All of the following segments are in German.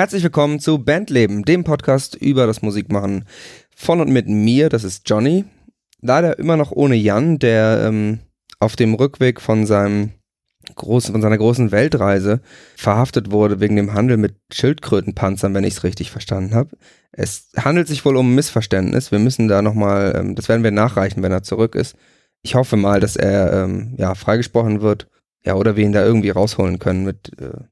Herzlich willkommen zu Bandleben, dem Podcast über das Musikmachen von und mit mir, das ist Johnny. Leider immer noch ohne Jan, der ähm, auf dem Rückweg von seinem großen, von seiner großen Weltreise verhaftet wurde wegen dem Handel mit Schildkrötenpanzern, wenn ich es richtig verstanden habe. Es handelt sich wohl um ein Missverständnis. Wir müssen da nochmal, ähm, das werden wir nachreichen, wenn er zurück ist. Ich hoffe mal, dass er ähm, ja freigesprochen wird. Ja, oder wir ihn da irgendwie rausholen können mit, äh,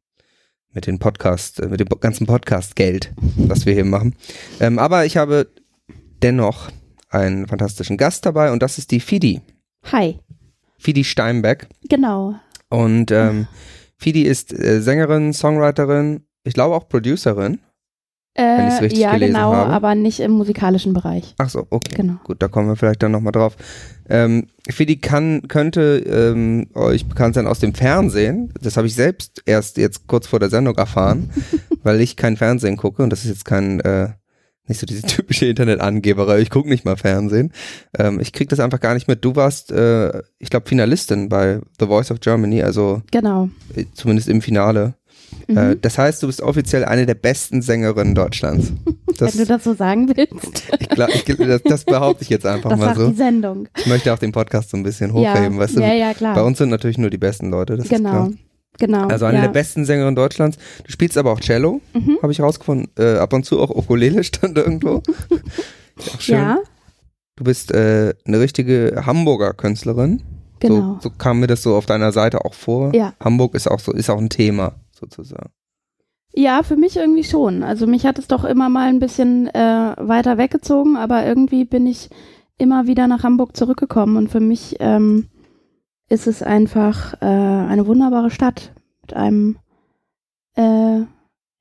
mit den Podcast, äh, mit dem ganzen Podcast-Geld, was wir hier machen. Ähm, aber ich habe dennoch einen fantastischen Gast dabei und das ist die Fidi. Hi. Fidi Steinbeck. Genau. Und ähm, Fidi ist äh, Sängerin, Songwriterin, ich glaube auch Producerin. Wenn ich's Äh, richtig ja, gelesen genau, habe. aber nicht im musikalischen Bereich. Ach so, okay. Genau. Gut, da kommen wir vielleicht dann nochmal drauf. Ähm, Fidi kann, könnte ähm, euch bekannt sein aus dem Fernsehen. Das habe ich selbst erst jetzt kurz vor der Sendung erfahren, weil ich kein Fernsehen gucke und das ist jetzt kein, äh, nicht so diese typische Internetangeberei. Ich gucke nicht mal Fernsehen. Ähm, ich krieg das einfach gar nicht mit. Du warst, äh, ich glaube, Finalistin bei The Voice of Germany, also Genau. äh, zumindest im Finale. Mhm. Äh, das heißt, du bist offiziell eine der besten Sängerinnen Deutschlands. Das, Wenn du das so sagen willst. ich glaub, ich, das, das behaupte ich jetzt einfach Das mal so. die Sendung. Ich möchte auch den Podcast so ein bisschen hochheben, ja, weißt du? ja, ja, klar. Bei uns sind natürlich nur die besten Leute, das ist genau. klar. Genau. Also eine ja. der besten Sängerinnen Deutschlands. Du spielst aber auch Cello, Mhm. habe ich rausgefunden. Äh, ab und zu auch Ukulele stand irgendwo. Ist auch schön. Ja, Du bist äh, eine richtige Hamburger Künstlerin. genau. So, so kam mir das so auf deiner Seite auch vor. Ja. Hamburg ist auch so, ist auch ein Thema sozusagen. Ja, für mich irgendwie schon. Also mich hat es doch immer mal ein bisschen äh, weiter weggezogen, aber irgendwie bin ich immer wieder nach Hamburg zurückgekommen und für mich ähm, ist es einfach äh, eine wunderbare Stadt mit einem äh,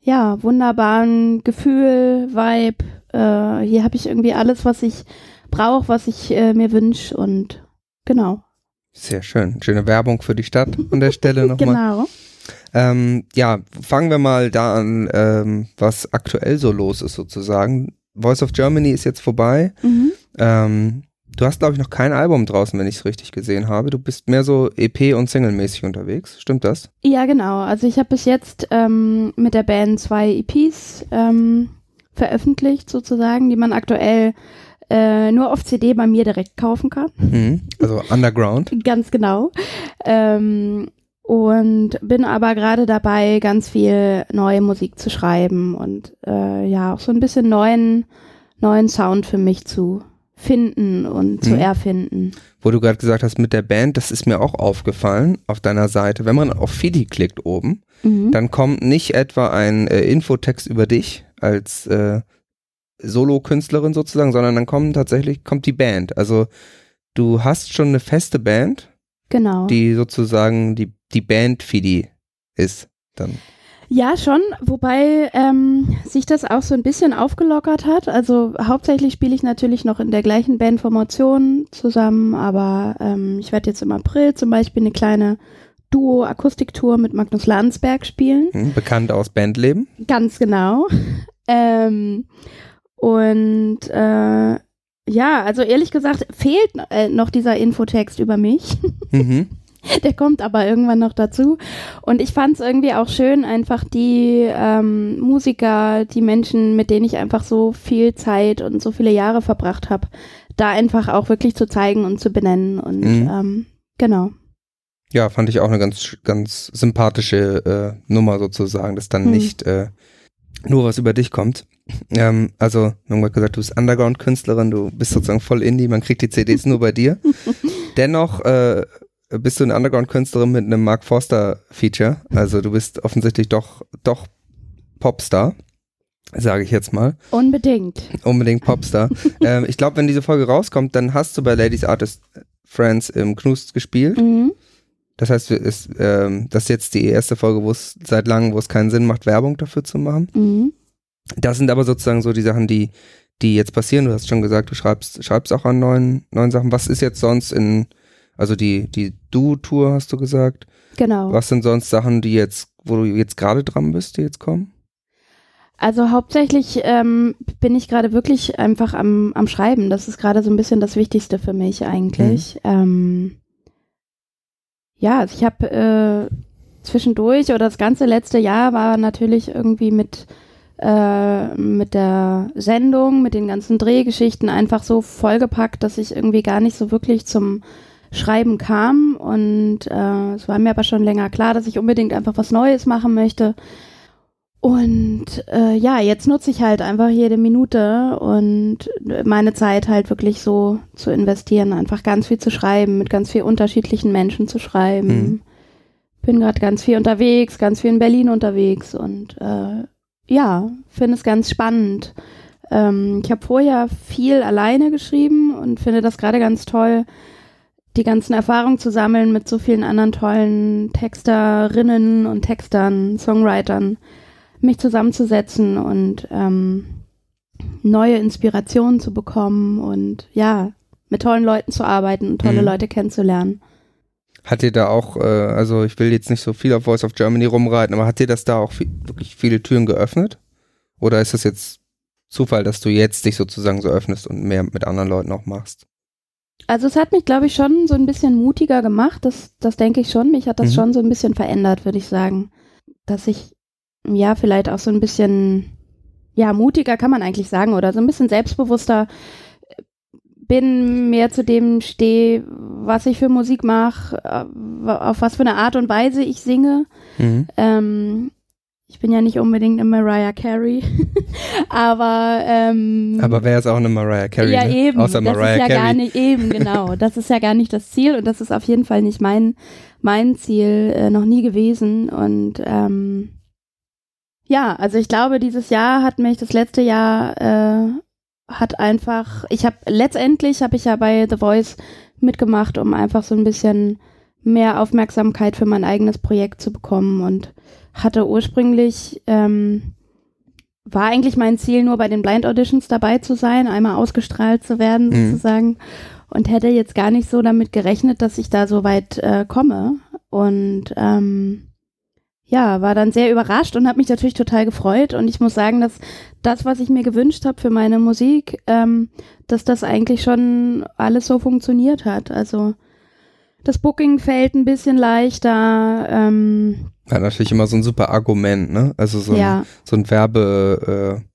ja wunderbaren Gefühl, Vibe. Äh, hier habe ich irgendwie alles, was ich brauche, was ich äh, mir wünsche und genau, Sehr schön. Schöne Werbung für die Stadt an der Stelle nochmal. genau. Ähm, ja, fangen wir mal da an, ähm, was aktuell so los ist sozusagen. Voice of Germany ist jetzt vorbei. Mhm. Ähm, du hast, glaube ich, noch kein Album draußen, wenn ich es richtig gesehen habe. Du bist mehr so EP- und Single-mäßig unterwegs. Stimmt das? Ja, genau. Also ich habe bis jetzt ähm, mit der Band zwei EPs ähm, veröffentlicht, sozusagen, die man aktuell äh, nur auf CD bei mir direkt kaufen kann. Mhm. Also Underground. Ganz genau. Ähm, und bin aber gerade dabei, ganz viel neue Musik zu schreiben und äh, ja, auch so ein bisschen neuen, neuen Sound für mich zu finden und zu Mhm. erfinden. Wo du gerade gesagt hast, mit der Band, das ist mir auch aufgefallen auf deiner Seite. Wenn man auf Fidi klickt oben, Mhm. dann kommt nicht etwa ein äh, Infotext über dich als äh, Solo-Künstlerin sozusagen, sondern dann kommt tatsächlich kommt die Band. Also du hast schon eine feste Band, Genau. die sozusagen die, die Band Fidi ist. Dann. Ja, schon, wobei ähm, sich das auch so ein bisschen aufgelockert hat. Also hauptsächlich spiele ich natürlich noch in der gleichen Bandformation zusammen, aber ähm, ich werde jetzt im April zum Beispiel eine kleine Duo-Akustiktour mit Magnus Landsberg spielen. Hm, bekannt aus Bandleben. Ganz genau. Ähm, und äh, ja, also ehrlich gesagt fehlt äh, noch dieser Infotext über mich. Mhm. Der kommt aber irgendwann noch dazu. Und ich fand es irgendwie auch schön, einfach die ähm, Musiker, die Menschen, mit denen ich einfach so viel Zeit und so viele Jahre verbracht habe, da einfach auch wirklich zu zeigen und zu benennen. Und Mhm. ähm, genau. Ja, fand ich auch eine ganz, ganz sympathische äh, Nummer sozusagen, dass dann Hm. nicht äh, nur was über dich kommt. Ähm, also, haben gerade gesagt, du bist Underground-Künstlerin, du bist sozusagen voll Indie, man kriegt die CDs nur bei dir. Dennoch äh, bist du eine Underground-Künstlerin mit einem Mark Forster-Feature. Also du bist offensichtlich doch, doch Popstar, sage ich jetzt mal. Unbedingt. Unbedingt Popstar. ähm, ich glaube, wenn diese Folge rauskommt, dann hast du bei Ladies Artist Friends im Knust gespielt. Mhm. Das heißt, ist, ähm, das ist jetzt die erste Folge, wo es seit langem, wo es keinen Sinn macht, Werbung dafür zu machen. Mhm. Das sind aber sozusagen so die Sachen, die, die jetzt passieren. Du hast schon gesagt, du schreibst, schreibst auch an neuen, neuen Sachen. Was ist jetzt sonst in, also die, die Du-Tour hast du gesagt. Genau. Was sind sonst Sachen, die jetzt, wo du jetzt gerade dran bist, die jetzt kommen? Also hauptsächlich ähm, bin ich gerade wirklich einfach am, am Schreiben. Das ist gerade so ein bisschen das Wichtigste für mich eigentlich. Ähm, ja, also ich habe äh, zwischendurch oder das ganze letzte Jahr war natürlich irgendwie mit äh, mit der Sendung, mit den ganzen Drehgeschichten einfach so vollgepackt, dass ich irgendwie gar nicht so wirklich zum Schreiben kam. Und äh, es war mir aber schon länger klar, dass ich unbedingt einfach was Neues machen möchte. Und äh, ja, jetzt nutze ich halt einfach jede Minute und meine Zeit halt wirklich so zu investieren, einfach ganz viel zu schreiben, mit ganz viel unterschiedlichen Menschen zu schreiben. Mhm. Bin gerade ganz viel unterwegs, ganz viel in Berlin unterwegs und äh, ja, finde es ganz spannend. Ähm, ich habe vorher viel alleine geschrieben und finde das gerade ganz toll, die ganzen Erfahrungen zu sammeln mit so vielen anderen tollen Texterinnen und Textern, Songwritern, mich zusammenzusetzen und ähm, neue Inspirationen zu bekommen und ja, mit tollen Leuten zu arbeiten und tolle mhm. Leute kennenzulernen. Hat dir da auch, äh, also ich will jetzt nicht so viel auf Voice of Germany rumreiten, aber hat dir das da auch viel, wirklich viele Türen geöffnet? Oder ist das jetzt Zufall, dass du jetzt dich sozusagen so öffnest und mehr mit anderen Leuten auch machst? Also es hat mich, glaube ich, schon so ein bisschen mutiger gemacht. Das, das denke ich schon. Mich hat das mhm. schon so ein bisschen verändert, würde ich sagen. Dass ich, ja, vielleicht auch so ein bisschen, ja, mutiger kann man eigentlich sagen oder so ein bisschen selbstbewusster bin, mehr zu dem stehe, was ich für Musik mache, äh, auf was für eine Art und Weise ich singe. Mhm. Ähm, ich bin ja nicht unbedingt eine Mariah Carey, aber ähm, aber wer ist auch eine Mariah Carey? Ja ne? eben, Außer das Mariah ist ja Carey. gar nicht eben genau. Das ist ja gar nicht das Ziel und das ist auf jeden Fall nicht mein mein Ziel äh, noch nie gewesen und ähm, ja, also ich glaube, dieses Jahr hat mich das letzte Jahr äh, hat einfach, ich habe letztendlich habe ich ja bei The Voice mitgemacht, um einfach so ein bisschen mehr Aufmerksamkeit für mein eigenes Projekt zu bekommen und hatte ursprünglich ähm, war eigentlich mein Ziel, nur bei den Blind Auditions dabei zu sein, einmal ausgestrahlt zu werden mhm. sozusagen und hätte jetzt gar nicht so damit gerechnet, dass ich da so weit äh, komme und ähm, ja, war dann sehr überrascht und habe mich natürlich total gefreut. Und ich muss sagen, dass das, was ich mir gewünscht habe für meine Musik, ähm, dass das eigentlich schon alles so funktioniert hat. Also das Booking fällt ein bisschen leichter. Ähm, ja, natürlich immer so ein super Argument, ne? Also so ein, ja. so ein Werbespruch,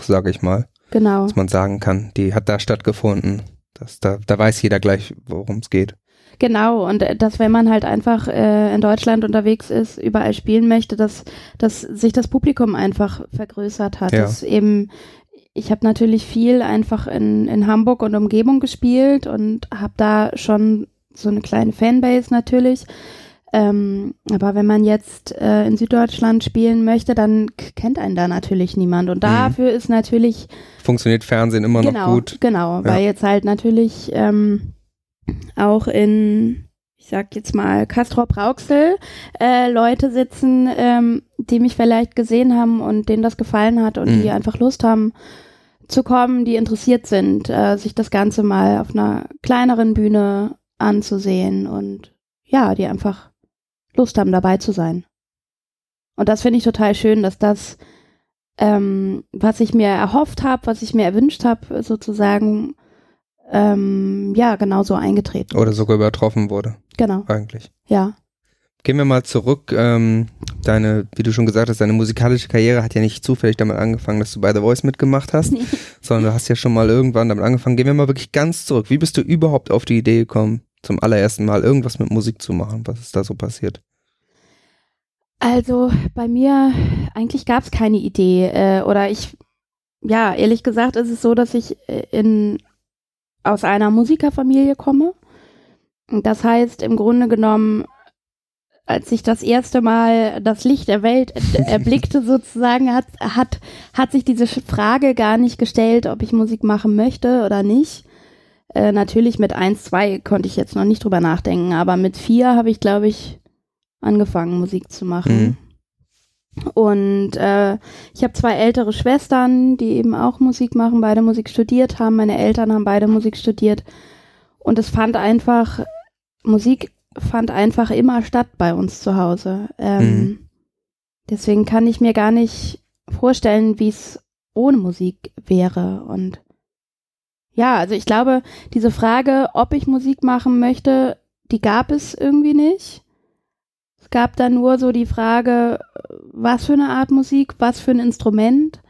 äh, sage ich mal. Genau. Dass man sagen kann, die hat da stattgefunden. Das, da, da weiß jeder gleich, worum es geht. Genau, und äh, dass wenn man halt einfach äh, in Deutschland unterwegs ist, überall spielen möchte, dass, dass sich das Publikum einfach vergrößert hat. Ja. Dass eben, ich habe natürlich viel einfach in, in Hamburg und Umgebung gespielt und habe da schon so eine kleine Fanbase natürlich. Ähm, aber wenn man jetzt äh, in Süddeutschland spielen möchte, dann kennt einen da natürlich niemand. Und mhm. dafür mhm. ist natürlich. Funktioniert Fernsehen immer genau, noch gut. Genau, ja. weil jetzt halt natürlich ähm, auch in, ich sag jetzt mal, Castrop Rauxel äh, Leute sitzen, ähm, die mich vielleicht gesehen haben und denen das gefallen hat und mhm. die einfach Lust haben zu kommen, die interessiert sind, äh, sich das Ganze mal auf einer kleineren Bühne anzusehen und ja, die einfach Lust haben, dabei zu sein. Und das finde ich total schön, dass das, ähm, was ich mir erhofft habe, was ich mir erwünscht habe, sozusagen ähm, ja, genauso eingetreten. Oder sogar übertroffen wurde. Genau. Eigentlich. Ja. Gehen wir mal zurück. Ähm, deine, wie du schon gesagt hast, deine musikalische Karriere hat ja nicht zufällig damit angefangen, dass du bei The Voice mitgemacht hast, sondern du hast ja schon mal irgendwann damit angefangen. Gehen wir mal wirklich ganz zurück. Wie bist du überhaupt auf die Idee gekommen, zum allerersten Mal irgendwas mit Musik zu machen? Was ist da so passiert? Also bei mir eigentlich gab es keine Idee äh, oder ich, ja, ehrlich gesagt ist es so, dass ich äh, in aus einer Musikerfamilie komme. Das heißt, im Grunde genommen, als ich das erste Mal das Licht der Welt erblickte, sozusagen, hat, hat, hat sich diese Frage gar nicht gestellt, ob ich Musik machen möchte oder nicht. Äh, natürlich mit eins, zwei konnte ich jetzt noch nicht drüber nachdenken, aber mit vier habe ich, glaube ich, angefangen, Musik zu machen. Mhm. Und äh, ich habe zwei ältere Schwestern, die eben auch Musik machen, beide Musik studiert haben. Meine Eltern haben beide Musik studiert. Und es fand einfach, Musik fand einfach immer statt bei uns zu Hause. Ähm, mhm. Deswegen kann ich mir gar nicht vorstellen, wie es ohne Musik wäre. Und ja, also ich glaube, diese Frage, ob ich Musik machen möchte, die gab es irgendwie nicht. Es gab dann nur so die Frage, was für eine Art Musik, was für ein Instrument.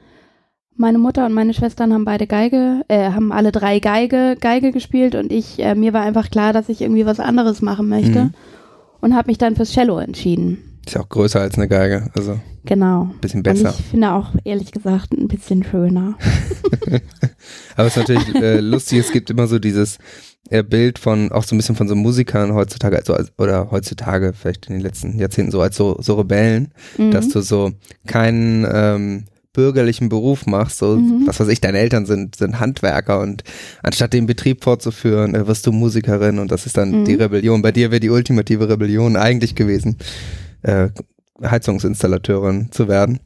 Meine Mutter und meine Schwestern haben beide Geige, äh, haben alle drei Geige, Geige gespielt und ich, äh, mir war einfach klar, dass ich irgendwie was anderes machen möchte Mhm. und habe mich dann fürs Cello entschieden. Ist ja auch größer als eine Geige, also Genau. ein bisschen Und besser. ich finde auch, ehrlich gesagt, ein bisschen schöner. Aber es ist natürlich äh, lustig, es gibt immer so dieses äh, Bild von, auch so ein bisschen von so Musikern heutzutage, also, als- oder heutzutage, vielleicht in den letzten Jahrzehnten so als so, so Rebellen, Mhm. dass du so keinen ähm, bürgerlichen Beruf machst, so Mhm. was weiß ich, deine Eltern sind, sind Handwerker und anstatt den Betrieb fortzuführen, äh, wirst du Musikerin und das ist dann Mhm. die Rebellion. Bei dir wäre die ultimative Rebellion eigentlich gewesen, äh, Heizungsinstallateurin zu werden.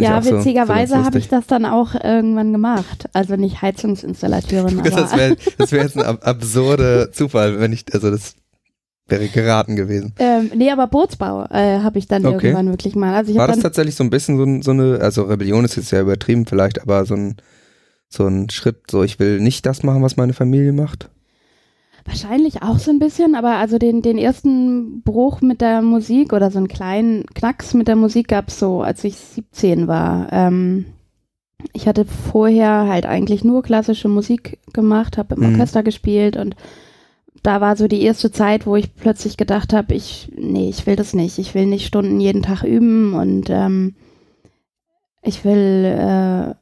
Ja, so- so witzigerweise ganz habe ich das dann auch irgendwann gemacht. Also nicht Heizungsinstallateurin, Das wäre wär jetzt ein ab absurder Zufall, wenn ich, also das wäre geraten gewesen. ähm, nee, aber Bootsbau äh, habe ich dann Okay. irgendwann wirklich mal. Also War das tatsächlich so ein bisschen so, so eine, also Rebellion ist jetzt ja übertrieben vielleicht, aber so ein, so ein Schritt, so ich will nicht das machen, was meine Familie macht? Wahrscheinlich auch so ein bisschen, aber also den, den ersten Bruch mit der Musik oder so einen kleinen Knacks mit der Musik gab es so, als ich 17 war. Ähm, ich hatte vorher halt eigentlich nur klassische Musik gemacht, habe im Mhm. Orchester gespielt und da war so die erste Zeit, wo ich plötzlich gedacht habe, ich, nee, ich will das nicht. Ich will nicht Stunden jeden Tag üben und ähm, ich will, äh,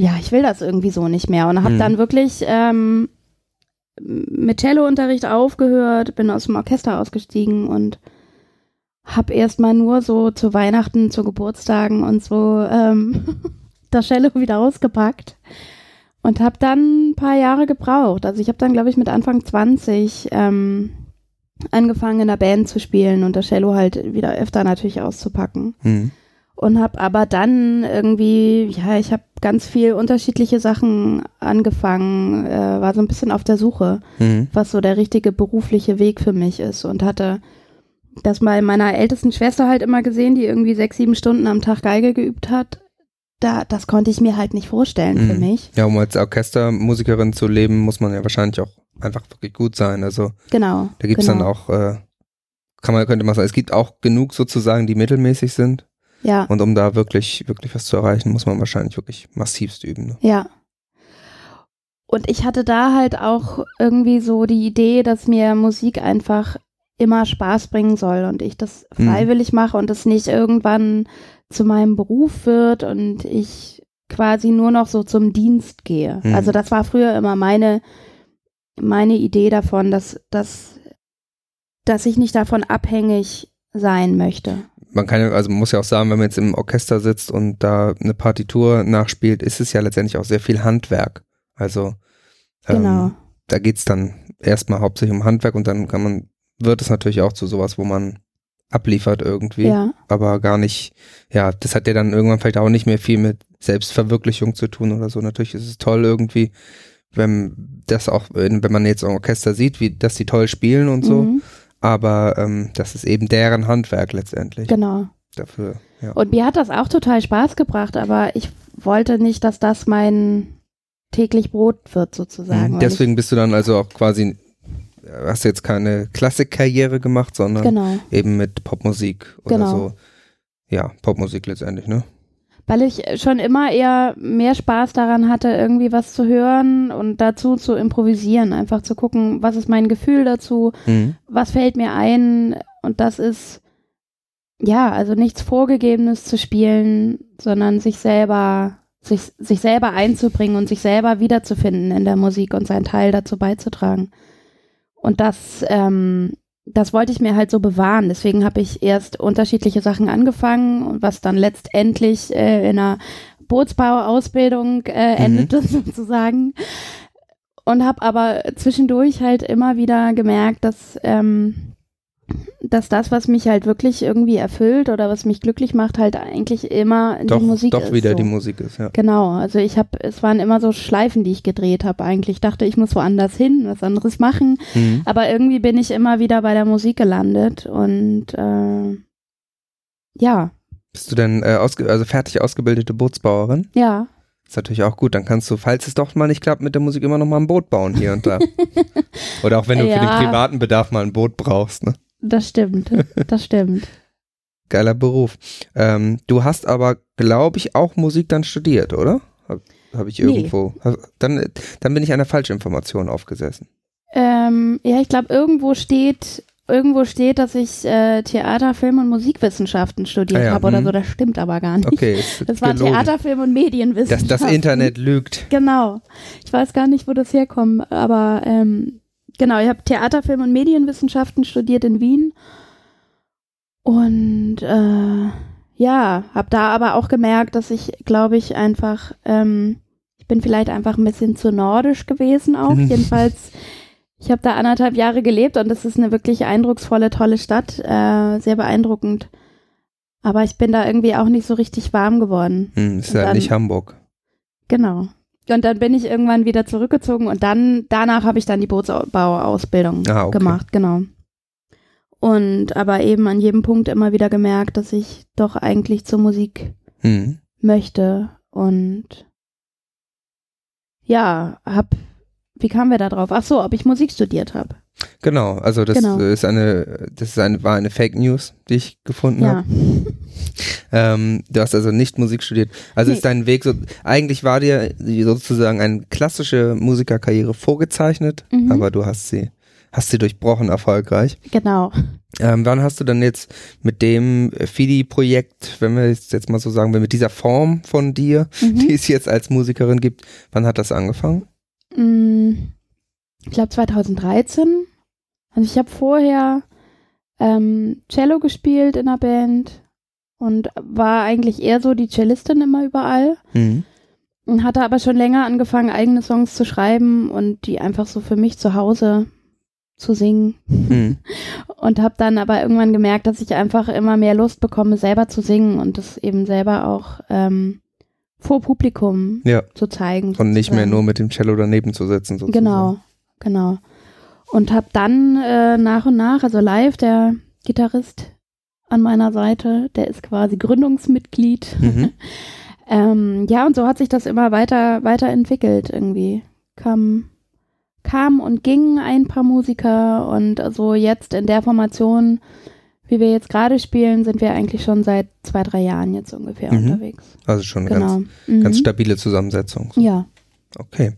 ja, ich will das irgendwie so nicht mehr. Und habe Mhm. dann wirklich ähm, mit Cellounterricht aufgehört, bin aus dem Orchester ausgestiegen und habe erstmal nur so zu Weihnachten, zu Geburtstagen und so ähm, das Cello wieder ausgepackt und habe dann ein paar Jahre gebraucht. Also ich habe dann, glaube ich, mit Anfang 20 ähm, angefangen in der Band zu spielen und das Cello halt wieder öfter natürlich auszupacken Hm. Und habe aber dann irgendwie, ja, ich habe ganz viel unterschiedliche Sachen angefangen, äh, war so ein bisschen auf der Suche, Hm. was so der richtige berufliche Weg für mich ist und hatte das bei meiner ältesten Schwester halt immer gesehen, die irgendwie sechs, sieben Stunden am Tag Geige geübt hat. Da, das konnte ich mir halt nicht vorstellen für Mhm. mich. Ja, um als Orchestermusikerin zu leben, muss man ja wahrscheinlich auch einfach wirklich gut sein. Also Genau. da gibt's genau. dann auch, äh, kann man, könnte man sagen, es gibt auch genug sozusagen, die mittelmäßig sind. Ja, Und um da wirklich, wirklich was zu erreichen, muss man wahrscheinlich wirklich massivst üben. Ne? ja. Und ich hatte da halt auch irgendwie so die Idee, dass mir Musik einfach immer Spaß bringen soll und ich das Mhm. freiwillig mache und es nicht irgendwann zu meinem Beruf wird und ich quasi nur noch so zum Dienst gehe. Mhm. Also das war früher immer meine, meine Idee davon, dass, dass, dass ich nicht davon abhängig sein möchte. Man kann ja, also man muss ja auch sagen, wenn man jetzt im Orchester sitzt und da eine Partitur nachspielt, ist es ja letztendlich auch sehr viel Handwerk. Also ähm, Genau. da geht's dann erstmal hauptsächlich um Handwerk und dann kann man, wird es natürlich auch zu sowas, wo man abliefert irgendwie, Ja, aber gar nicht, ja, das hat ja dann irgendwann vielleicht auch nicht mehr viel mit Selbstverwirklichung zu tun oder so. Natürlich ist es toll irgendwie, wenn das auch, wenn man jetzt im Orchester sieht, wie, dass die toll spielen und so, mhm, aber ähm, das ist eben deren Handwerk letztendlich genau. dafür, ja. Und mir hat das auch total Spaß gebracht, aber ich wollte nicht, dass das mein täglich Brot wird sozusagen. Mhm. Deswegen bist du dann also auch quasi, äh, hast jetzt keine Klassikkarriere gemacht, sondern genau, eben mit Popmusik oder Genau. so. Ja, Popmusik letztendlich, ne? Weil ich schon immer eher mehr Spaß daran hatte, irgendwie was zu hören und dazu zu improvisieren, einfach zu gucken, was ist mein Gefühl dazu, Mhm. was fällt mir ein und das ist ja, also nichts Vorgegebenes zu spielen, sondern sich selber, sich, sich selber einzubringen und sich selber wiederzufinden in der Musik und seinen Teil dazu beizutragen. Und das, ähm, das wollte ich mir halt so bewahren. Deswegen habe ich erst unterschiedliche Sachen angefangen und was dann letztendlich äh, in einer Bootsbauausbildung äh, endete sozusagen. Und habe aber zwischendurch halt immer wieder gemerkt, dass ähm, dass das, was mich halt wirklich irgendwie erfüllt oder was mich glücklich macht, halt eigentlich immer Doch, die Musik doch ist. wieder so. die Musik ist, ja. Genau, also ich habe, es waren immer so Schleifen, die ich gedreht habe eigentlich. Ich dachte, ich muss woanders hin, was anderes machen, Mhm. aber irgendwie bin ich immer wieder bei der Musik gelandet und äh, ja, Bist du denn äh, ausge also fertig ausgebildete Bootsbauerin? ja, Ist natürlich auch gut. Dann kannst du, falls es doch mal nicht klappt mit der Musik, immer noch mal ein Boot bauen hier und da. Oder auch wenn du für den Ja. privaten Bedarf mal ein Boot brauchst, ne? Das stimmt, das stimmt. Geiler Beruf. Ähm, du hast aber, glaube ich, auch Musik dann studiert, oder? Habe hab ich irgendwo. Nee. Dann, dann bin ich einer Falschinformation aufgesessen. Ähm, ja, ich glaube, irgendwo steht, irgendwo steht, dass ich äh, Theater, Film und Musikwissenschaften studiert Ah ja, habe oder so. Das stimmt aber gar nicht. Okay, Das war gelogen. Theater, Film und Das, Medienwissenschaften. das Internet lügt. Genau. Ich weiß gar nicht, wo das herkommt, aber ähm, genau, ich habe Theater, Film und Medienwissenschaften studiert in Wien und äh, ja, habe da aber auch gemerkt, dass ich, glaube ich, einfach, ähm, ich bin vielleicht einfach ein bisschen zu nordisch gewesen auch. Mhm. Jedenfalls, ich habe da anderthalb Jahre gelebt und das ist eine wirklich eindrucksvolle, tolle Stadt, äh, sehr beeindruckend. Aber ich bin da irgendwie auch nicht so richtig warm geworden. Hm, ist ja dann- nicht Hamburg. Genau. Und dann bin ich irgendwann wieder zurückgezogen und dann, danach habe ich dann die Bootsbauausbildung Ah, okay. gemacht, genau. Und aber eben an jedem Punkt immer wieder gemerkt, dass ich doch eigentlich zur Musik Hm. möchte und ja, hab, wie kamen wir da drauf? Ach so, ob ich Musik studiert habe. Genau, also das Genau. ist eine, das ist eine, war eine Fake News, die ich gefunden Ja. habe. Ähm, du hast also nicht Musik studiert. Also Nee. ist dein Weg so, eigentlich war dir sozusagen eine klassische Musikerkarriere vorgezeichnet, Mhm. aber du hast sie, hast sie durchbrochen erfolgreich. Genau. Ähm, wann hast du dann jetzt mit dem FIDI-Projekt, wenn wir es jetzt mal so sagen, mit dieser Form von dir, die Mhm. es jetzt als Musikerin gibt, wann hat das angefangen? Mm, Ich glaube 2013. Also ich habe vorher ähm, Cello gespielt in der Band und war eigentlich eher so die Cellistin immer überall. Mhm. Und hatte aber schon länger angefangen, eigene Songs zu schreiben und die einfach so für mich zu Hause zu singen. Mhm. Und habe dann aber irgendwann gemerkt, dass ich einfach immer mehr Lust bekomme, selber zu singen und das eben selber auch ähm, vor Publikum Ja, zu zeigen. und nicht mehr nur mit dem Cello daneben zu sitzen sozusagen. Genau, genau. Und habe dann äh, nach und nach, also live, der Gitarrist an meiner Seite, der ist quasi Gründungsmitglied. Mhm. ähm, ja, und so hat sich das immer weiter, weiterentwickelt irgendwie. Kam, kam und ging ein paar Musiker und also jetzt in der Formation, wie wir jetzt gerade spielen, sind wir eigentlich schon seit zwei, drei Jahren jetzt ungefähr Mhm. unterwegs. Also schon Genau. ganz, Mhm. ganz stabile Zusammensetzung. Ja. Okay.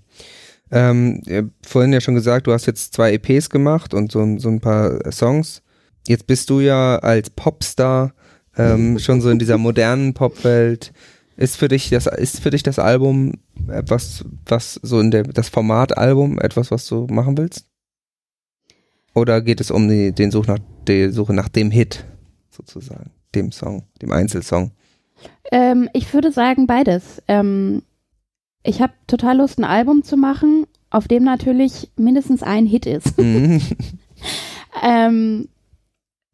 Ähm, ihr habt vorhin ja schon gesagt, du hast jetzt zwei EPs gemacht und so, ein- so ein paar Songs. Jetzt bist du ja als Popstar ähm, schon so in dieser modernen Popwelt. Ist für dich das ist für dich das Album etwas, was so in der das Format Album etwas, was du machen willst? Oder geht es um die, den Such nach die Suche nach dem Hit sozusagen, dem Song, dem Einzelsong? Ähm, ich würde sagen beides. Ähm, ich habe total Lust, ein Album zu machen, auf dem natürlich mindestens ein Hit ist. Mhm. ähm,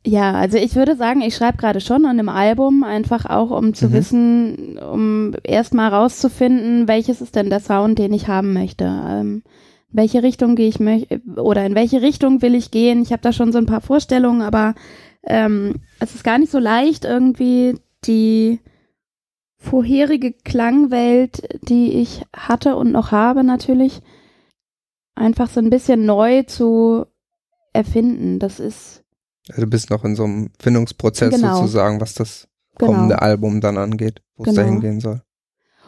ja, also ich würde sagen, ich schreibe gerade schon an einem Album, einfach auch um zu Mhm. wissen, um erstmal rauszufinden, welches ist denn der Sound, den ich haben möchte. Ähm, welche Richtung gehe ich möchte oder in welche Richtung will ich gehen. Ich habe da schon so ein paar Vorstellungen, aber ähm, es ist gar nicht so leicht, irgendwie die vorherige Klangwelt, die ich hatte und noch habe natürlich, einfach so ein bisschen neu zu erfinden. Das ist Also du bist noch in so einem Findungsprozess Genau. sozusagen, was das genau. kommende Album dann angeht, wo es Genau. dahin gehen soll.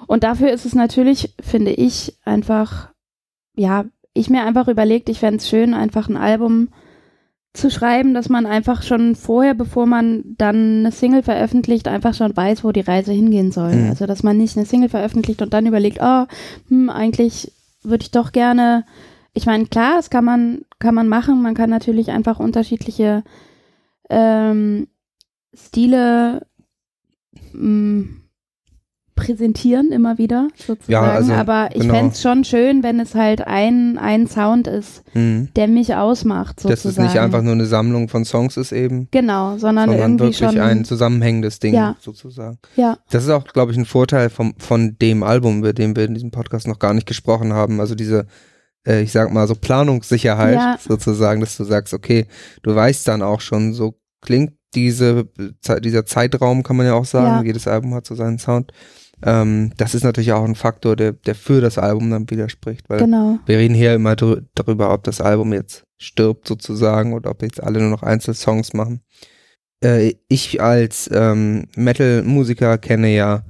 Und dafür ist es natürlich, finde ich, einfach, ja, ich mir einfach überlegt, ich fände es schön, einfach ein Album zu schreiben, dass man einfach schon vorher, bevor man dann eine Single veröffentlicht, einfach schon weiß, wo die Reise hingehen soll. Mhm. Also, dass man nicht eine Single veröffentlicht und dann überlegt, oh, hm, eigentlich würde ich doch gerne, ich meine, klar, das kann man, kann man machen, man kann natürlich einfach unterschiedliche ähm, Stile mh, präsentieren immer wieder sozusagen. Ja, also, Aber ich genau. fänd's es schon schön, wenn es halt ein, ein Sound ist, Mhm. der mich ausmacht sozusagen. Dass es nicht einfach nur eine Sammlung von Songs ist eben, Genau, sondern, sondern irgendwie wirklich schon. ein zusammenhängendes Ding Ja. sozusagen. ja, Das ist auch, glaube ich, ein Vorteil vom, von dem Album, über den wir in diesem Podcast noch gar nicht gesprochen haben. Also diese, äh, ich sag mal, so Planungssicherheit Ja. sozusagen, dass du sagst, okay, du weißt dann auch schon, so klingt diese, dieser Zeitraum, kann man ja auch sagen. Jedes Album hat so seinen Sound. Ähm, das ist natürlich auch ein Faktor, der, der für das Album dann widerspricht, weil genau. wir reden hier immer drü darüber, ob das Album jetzt stirbt sozusagen oder ob jetzt alle nur noch Einzelsongs machen. äh, ich als ähm, Metal-Musiker kenne ja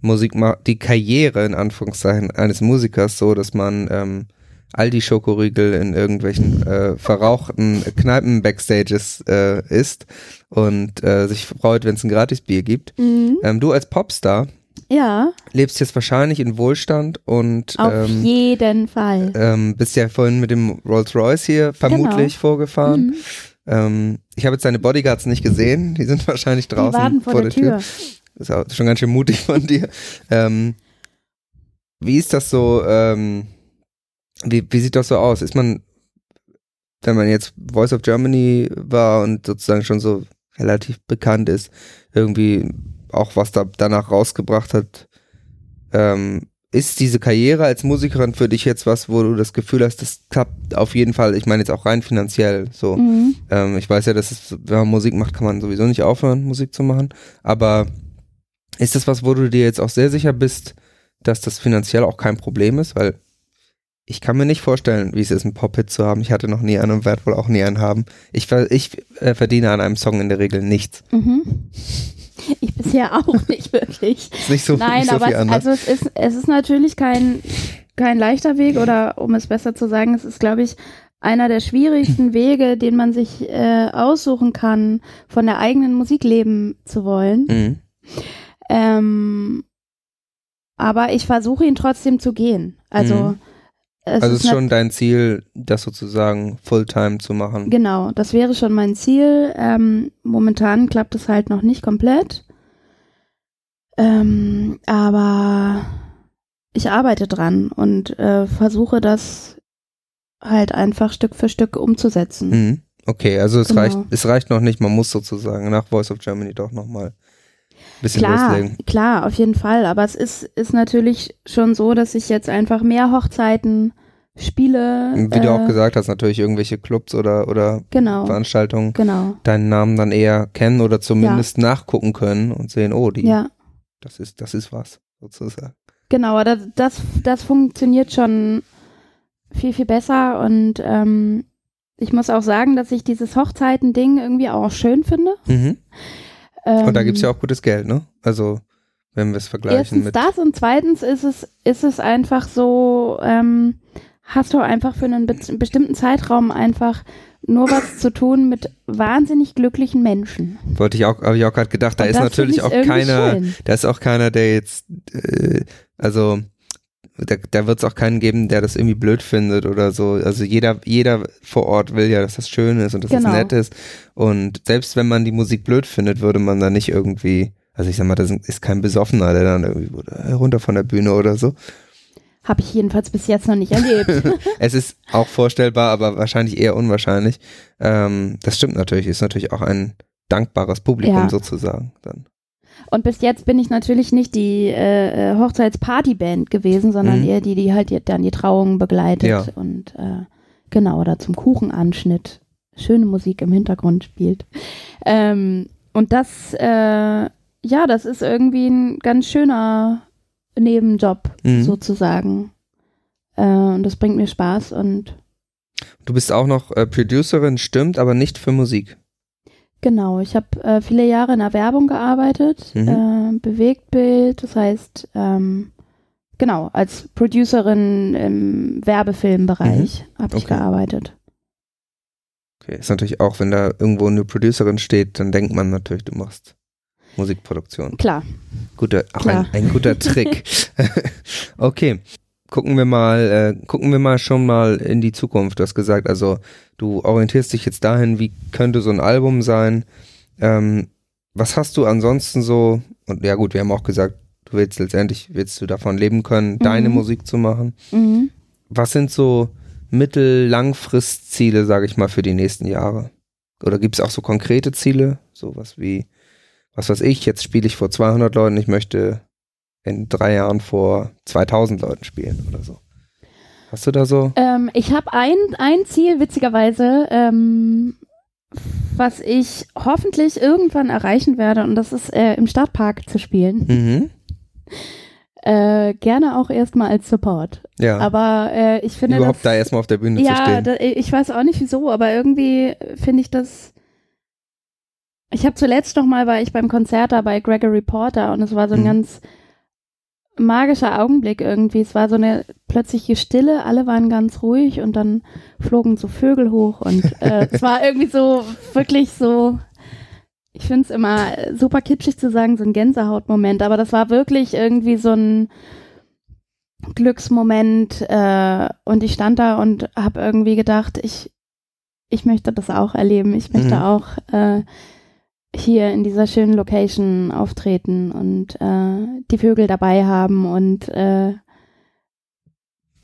Musik die Karriere in Anführungszeichen eines Musikers so, dass man ähm, all die Schokoriegel in irgendwelchen äh, verrauchten Kneipen-Backstages äh, isst und äh, sich freut, wenn es ein Gratisbier gibt. Mhm. Ähm, du als Popstar Ja, lebst jetzt wahrscheinlich in Wohlstand und auf ähm, jeden Fall. ähm, bist ja vorhin mit dem Rolls Royce hier vermutlich vorgefahren. Mhm. Ähm, ich habe jetzt deine Bodyguards nicht gesehen, die sind wahrscheinlich Die draußen warten vor, der Tür. Das ist auch schon ganz schön mutig von dir. Ähm, wie ist das so, ähm, wie, wie sieht das so aus? Ist man, wenn man jetzt Voice of Germany war und sozusagen schon so relativ bekannt ist, irgendwie auch was da danach rausgebracht hat, ähm, ist diese Karriere als Musikerin für dich jetzt was, wo du das Gefühl hast, das klappt auf jeden Fall, ich meine jetzt auch rein finanziell so. Mhm. Ähm, ich weiß ja, dass es, wenn man Musik macht, kann man sowieso nicht aufhören, Musik zu machen. Aber ist das was, wo du dir jetzt auch sehr sicher bist, dass das finanziell auch kein Problem ist? Weil ich kann mir nicht vorstellen, wie es ist, einen Pop-Hit zu haben. Ich hatte noch nie einen und werde wohl auch nie einen haben. Ich, ich äh, verdiene an einem Song in der Regel nichts. Mhm. Ich bisher auch nicht wirklich. Ist nicht so, Nein, nicht so aber viel es, anders. also es ist, es ist natürlich kein, kein leichter Weg oder um es besser zu sagen, es ist, glaube ich, einer der schwierigsten Wege, den man sich äh, aussuchen kann, von der eigenen Musik leben zu wollen. mhm. Ähm, aber ich versuche ihn trotzdem zu gehen. Also, Mhm. Es Also ist ist schon dein Ziel, das sozusagen Fulltime zu machen. Genau, das wäre schon mein Ziel. Ähm, momentan klappt es halt noch nicht komplett. Ähm, aber ich arbeite dran und äh, versuche das halt einfach Stück für Stück umzusetzen. Mhm. Okay, also es Genau. reicht, es reicht noch nicht, man muss sozusagen nach Voice of Germany doch nochmal bisschen Klar, loslegen. klar, auf jeden Fall. Aber es ist, ist natürlich schon so, dass ich jetzt einfach mehr Hochzeiten spiele. Wie du äh, auch gesagt hast, natürlich irgendwelche Clubs oder, oder Genau, Veranstaltungen genau. deinen Namen dann eher kennen oder zumindest nachgucken können und sehen, oh, die, Ja, das ist, das ist was, sozusagen. genau. aber Das, das, das funktioniert schon viel, viel besser. Und ähm, ich muss auch sagen, dass ich dieses Hochzeiten-Ding irgendwie auch schön finde. Mhm. Ähm, Und da gibt's ja auch gutes Geld, ne? Also, wenn wir es vergleichen Erstens mit. das und zweitens ist es, ist es einfach so, ähm, hast du einfach für einen be bestimmten Zeitraum einfach nur was zu tun mit wahnsinnig glücklichen Menschen. Wollte ich auch, habe ich auch gerade gedacht, da Und ist natürlich auch keiner, schön. da ist auch keiner, der jetzt, äh, also da, da wird es auch keinen geben, der das irgendwie blöd findet oder so. Also jeder, jeder vor Ort will ja, dass das schön ist und dass Genau. es nett ist. Und selbst wenn man die Musik blöd findet, würde man da nicht irgendwie, also ich sag mal, das ist kein Besoffener, der dann irgendwie äh, runter von der Bühne oder so. Habe ich jedenfalls bis jetzt noch nicht erlebt. Es ist auch vorstellbar, aber wahrscheinlich eher unwahrscheinlich. Ähm, das stimmt natürlich, ist natürlich auch ein dankbares Publikum Ja. sozusagen dann. Und bis jetzt bin ich natürlich nicht die äh, äh, Hochzeitspartyband gewesen, sondern Mhm. eher die, die halt dann die Trauungen begleitet Ja. und äh, genau, oder zum Kuchenanschnitt schöne Musik im Hintergrund spielt. Ähm, und das, äh, ja, das ist irgendwie ein ganz schöner Nebenjob Mhm. sozusagen. Äh, und das bringt mir Spaß und Du bist auch noch äh, Producerin, stimmt, aber nicht für Musik. Genau, ich habe äh, viele Jahre in der Werbung gearbeitet, Mhm. äh, Bewegtbild, das heißt, ähm, genau, als Producerin im Werbefilmbereich habe ich Mhm. Okay. gearbeitet. Okay, ist natürlich auch, wenn da irgendwo eine Producerin steht, dann denkt man natürlich, du machst Musikproduktion. Klar, Guter, auch Klar. ein, ein guter Trick. okay. Gucken wir mal, äh, gucken wir mal schon mal in die Zukunft. Du hast gesagt, also du orientierst dich jetzt dahin, wie könnte so ein Album sein. Ähm, was hast du ansonsten so, und ja gut, wir haben auch gesagt, du willst letztendlich, willst du davon leben können, deine Mhm. Musik zu machen. mhm. Was sind so mittel-, langfristziele, sage ich mal, für die nächsten Jahre? Oder gibt es auch so konkrete Ziele? Sowas wie, was weiß ich, jetzt spiele ich vor 200 Leuten, ich möchte in drei Jahren vor 2000 Leuten spielen oder so. Hast du da so? ähm, ich habe ein, ein Ziel, witzigerweise, ähm, was ich hoffentlich irgendwann erreichen werde, und das ist äh, im Stadtpark zu spielen. Mhm. Äh, gerne auch erstmal als Support. Ja, Aber äh, ich finde überhaupt das, da erstmal auf der Bühne zu Ja, stehen. da, ich weiß auch nicht wieso, aber irgendwie finde ich das Ich habe zuletzt noch mal, war ich beim Konzert da bei Gregory Porter und es war so ein Mhm. ganz magischer Augenblick irgendwie. Es war so eine plötzliche Stille, alle waren ganz ruhig und dann flogen so Vögel hoch und äh, es war irgendwie so wirklich so. Ich finde es immer super kitschig zu sagen, so ein Gänsehautmoment, aber das war wirklich irgendwie so ein Glücksmoment äh, und ich stand da und habe irgendwie gedacht, ich, ich möchte das auch erleben. Ich möchte Mhm. auch äh, hier in dieser schönen Location auftreten und äh, die Vögel dabei haben und äh,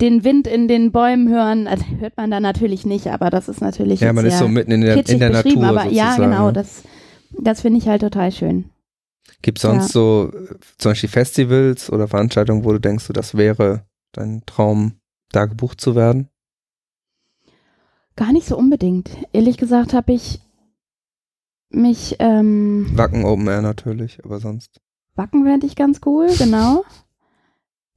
den Wind in den Bäumen hören. Also hört man da natürlich nicht, aber das ist natürlich Ja, man ist so mitten in der, in der beschrieben, Natur aber ja, genau, ne? das, das finde ich halt total schön. Gibt sonst Ja. so zum Beispiel Festivals oder Veranstaltungen, wo du denkst, das wäre dein Traum, da gebucht zu werden? Gar nicht so unbedingt. Ehrlich gesagt habe ich mich ähm, Wacken Open Air natürlich, aber sonst. Wacken fände ich ganz cool, genau.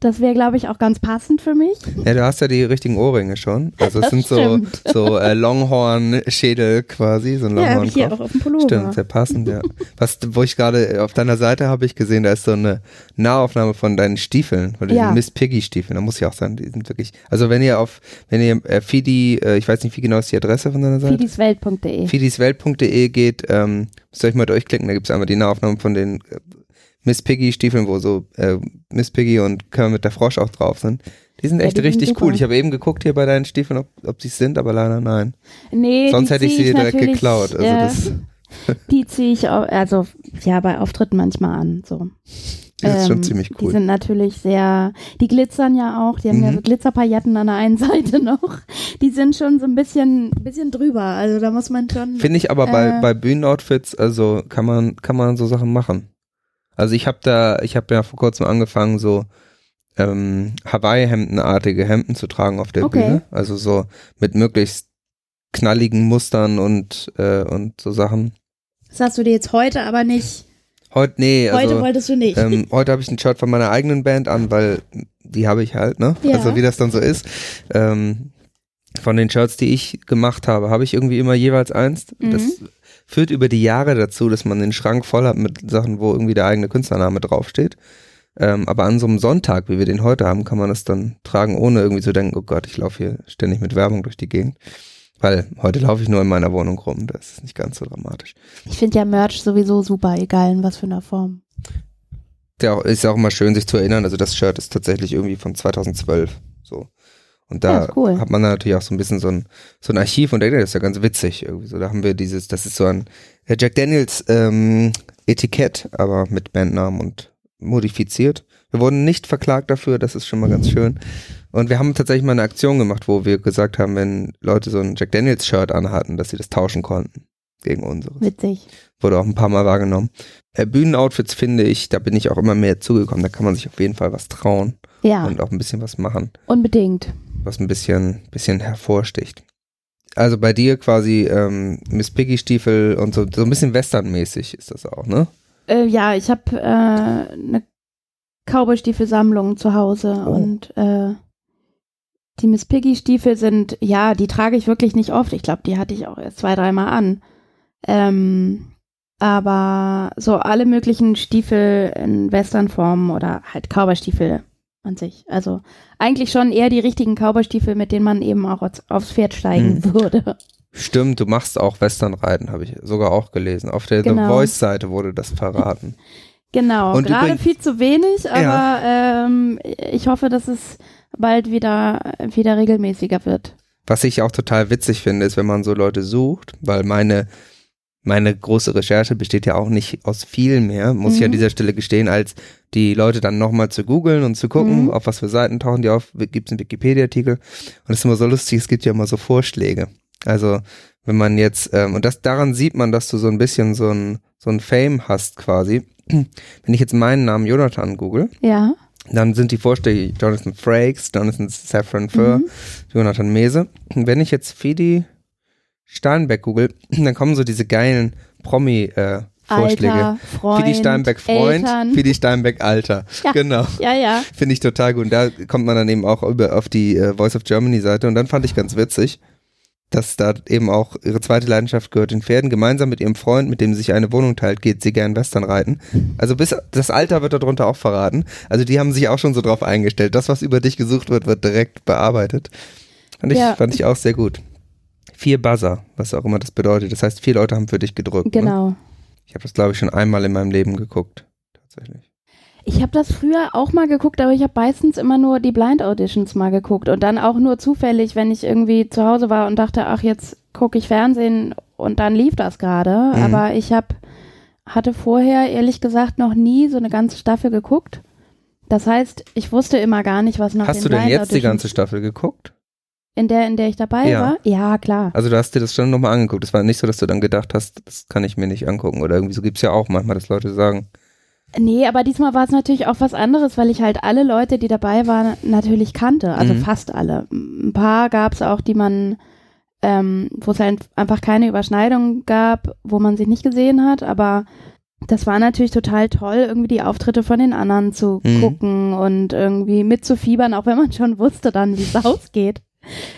Das wäre, glaube ich, auch ganz passend für mich. Ja, du hast ja die richtigen Ohrringe schon. Also es sind so, stimmt. so äh, Longhorn-Schädel quasi, so ein Ja, habe ich hier auch auf dem Pullover. Stimmt, sehr passend, ja. Was, wo ich gerade auf deiner Seite habe ich gesehen, da ist so eine Nahaufnahme von deinen Stiefeln, von diesen Ja. Miss Piggy Stiefeln. Da muss ich auch sagen, die sind wirklich. Also wenn ihr auf, wenn ihr äh, Fidi, äh, ich weiß nicht, wie genau ist die Adresse von deiner Seite? Fidiswelt.de. Fidiswelt.de geht, ähm, müsst ihr euch mal durchklicken, da gibt es einmal die Nahaufnahmen von den äh, Miss Piggy Stiefeln, wo so äh, Miss Piggy und Kermit der Frosch auch drauf sind. Die sind Ja, echt die sind richtig super. cool. Ich habe eben geguckt hier bei deinen Stiefeln, ob, ob sie es sind, aber leider nein. Nee, Sonst die hätte ich sie direkt natürlich, geklaut. Also äh, das, die ziehe ich, auch, also ja, bei Auftritten manchmal an. So. das ist schon Ähm, ziemlich Die cool. sind natürlich sehr, die glitzern ja auch, die haben ja Mhm. so Glitzerpailletten an der einen Seite noch. Die sind schon so ein bisschen, bisschen drüber. Also da muss man schon. Finde ich aber bei, Äh. bei Bühnenoutfits, also kann man, kann man so Sachen machen. Also ich habe da, ich habe ja vor kurzem angefangen, so ähm, Hawaii-Hemdenartige Hemden zu tragen auf der Okay. Bühne. Also so mit möglichst knalligen Mustern und, äh, und so Sachen. Das hast du dir jetzt heute aber nicht. Heute, nee, heute also wolltest du nicht. ähm, heute habe ich ein Shirt von meiner eigenen Band an, weil die habe ich halt, ne? Ja. Also wie das dann so ist. Ähm, von den Shirts, die ich gemacht habe, habe ich irgendwie immer jeweils eins. Mhm. Das führt über die Jahre dazu, dass man den Schrank voll hat mit Sachen, wo irgendwie der eigene Künstlername draufsteht. Ähm, aber an so einem Sonntag, wie wir den heute haben, kann man das dann tragen, ohne irgendwie zu denken, oh Gott, ich laufe hier ständig mit Werbung durch die Gegend. Weil heute laufe ich nur in meiner Wohnung rum, das ist nicht ganz so dramatisch. Ich finde ja Merch sowieso super, egal in was für einer Form. Der ist ja auch immer schön, sich zu erinnern. Also das Shirt ist tatsächlich irgendwie von 2012. So. Und da Ja, cool. hat man dann natürlich auch so ein bisschen so ein, so ein Archiv und denkt, das ist ja ganz witzig. Irgendwie so, da haben wir dieses, das ist so ein Jack Daniels ähm, Etikett, aber mit Bandnamen und modifiziert. Wir wurden nicht verklagt dafür, das ist schon mal ganz schön. Und wir haben tatsächlich mal eine Aktion gemacht, wo wir gesagt haben, wenn Leute so ein Jack Daniels Shirt anhatten, dass sie das tauschen konnten gegen unseres Witzig. wurde auch ein paar Mal wahrgenommen. Äh, Bühnenoutfits finde ich, da bin ich auch immer mehr zugekommen. Da kann man sich auf jeden Fall was trauen Ja, und auch ein bisschen was machen, unbedingt. Was ein bisschen, bisschen hervorsticht. Also bei dir quasi ähm, Miss Piggy Stiefel und so, so ein bisschen westernmäßig ist das auch, ne? Äh, ja, ich habe äh, eine Cowboy-Stiefel-Sammlung zu Hause Oh. und äh, die Miss Piggy-Stiefel sind, ja, die trage ich wirklich nicht oft. Ich glaube, die hatte ich auch erst zwei, dreimal an. Ähm, aber so alle möglichen Stiefel in Westernform oder halt Cowboy-Stiefel an sich. Also eigentlich schon eher die richtigen Cowboy-Stiefel, mit denen man eben auch aufs- Pferd steigen Hm. würde. Stimmt, du machst auch Westernreiten, habe ich sogar auch gelesen. Auf der Genau. The Voice-Seite wurde das verraten. Genau, Und gerade übrigens- viel zu wenig, aber Ja. ähm, ich hoffe, dass es bald wieder, wieder regelmäßiger wird. Was ich auch total witzig finde, ist, wenn man so Leute sucht, weil meine, meine große Recherche besteht ja auch nicht aus viel mehr, muss ich Mhm. an dieser Stelle gestehen, als die Leute dann nochmal zu googeln und zu gucken, Mhm. auf was für Seiten tauchen die auf, gibt es einen Wikipedia-Artikel. Und es ist immer so lustig, es gibt ja immer so Vorschläge. Also, wenn man jetzt, ähm, und das daran sieht man, dass du so ein bisschen so ein, so ein Fame hast quasi. Wenn ich jetzt meinen Namen Jonathan google, Ja. dann sind die Vorschläge Jonathan Frakes, Jonathan Saffron Fur, Mhm. Jonathan Mese. Und wenn ich jetzt Fidi Steinbeck google, dann kommen so diese geilen Promi-Vorschläge. Alter, Freund, Fidi Steinbeck Freund, Eltern. Fidi Steinbeck Alter. Ja. Genau. Ja, ja. Finde ich total gut. Und da kommt man dann eben auch über auf die äh, Voice of Germany Seite. Und dann fand ich ganz witzig. dass da eben auch ihre zweite Leidenschaft gehört den Pferden. Gemeinsam mit ihrem Freund, mit dem sie sich eine Wohnung teilt, geht sie gern Western reiten. Also bis das Alter wird darunter auch verraten. Also die haben sich auch schon so drauf eingestellt. Das, was über dich gesucht wird, wird direkt bearbeitet. Fand ich, Ja. fand ich auch sehr gut. Vier Buzzer, was auch immer das bedeutet. Das heißt, vier Leute haben für dich gedrückt. Ne? Genau. Ich habe das, glaube ich, schon einmal in meinem Leben geguckt. Tatsächlich. Ich habe das früher auch mal geguckt, aber ich habe meistens immer nur die Blind Auditions mal geguckt und dann auch nur zufällig, wenn ich irgendwie zu Hause war und dachte, ach, jetzt gucke ich Fernsehen und dann lief das gerade. Mhm. Aber ich habe hatte vorher ehrlich gesagt noch nie so eine ganze Staffel geguckt. Das heißt, ich wusste immer gar nicht, was nach Hast du denn Blind jetzt die Auditions- ganze Staffel geguckt? In der in der ich dabei Ja. war? Ja, klar. Also du hast dir das schon nochmal angeguckt. Es war nicht so, dass du dann gedacht hast, das kann ich mir nicht angucken. Oder irgendwie so gibt's ja auch manchmal, dass Leute sagen, Nee, aber diesmal war es natürlich auch was anderes, weil ich halt alle Leute, die dabei waren, natürlich kannte. Also Mhm. fast alle. Ein paar gab es auch, die man, ähm, wo es halt einfach keine Überschneidung gab, wo man sich nicht gesehen hat, aber das war natürlich total toll, irgendwie die Auftritte von den anderen zu Mhm. gucken und irgendwie mitzufiebern, auch wenn man schon wusste dann, wie es ausgeht.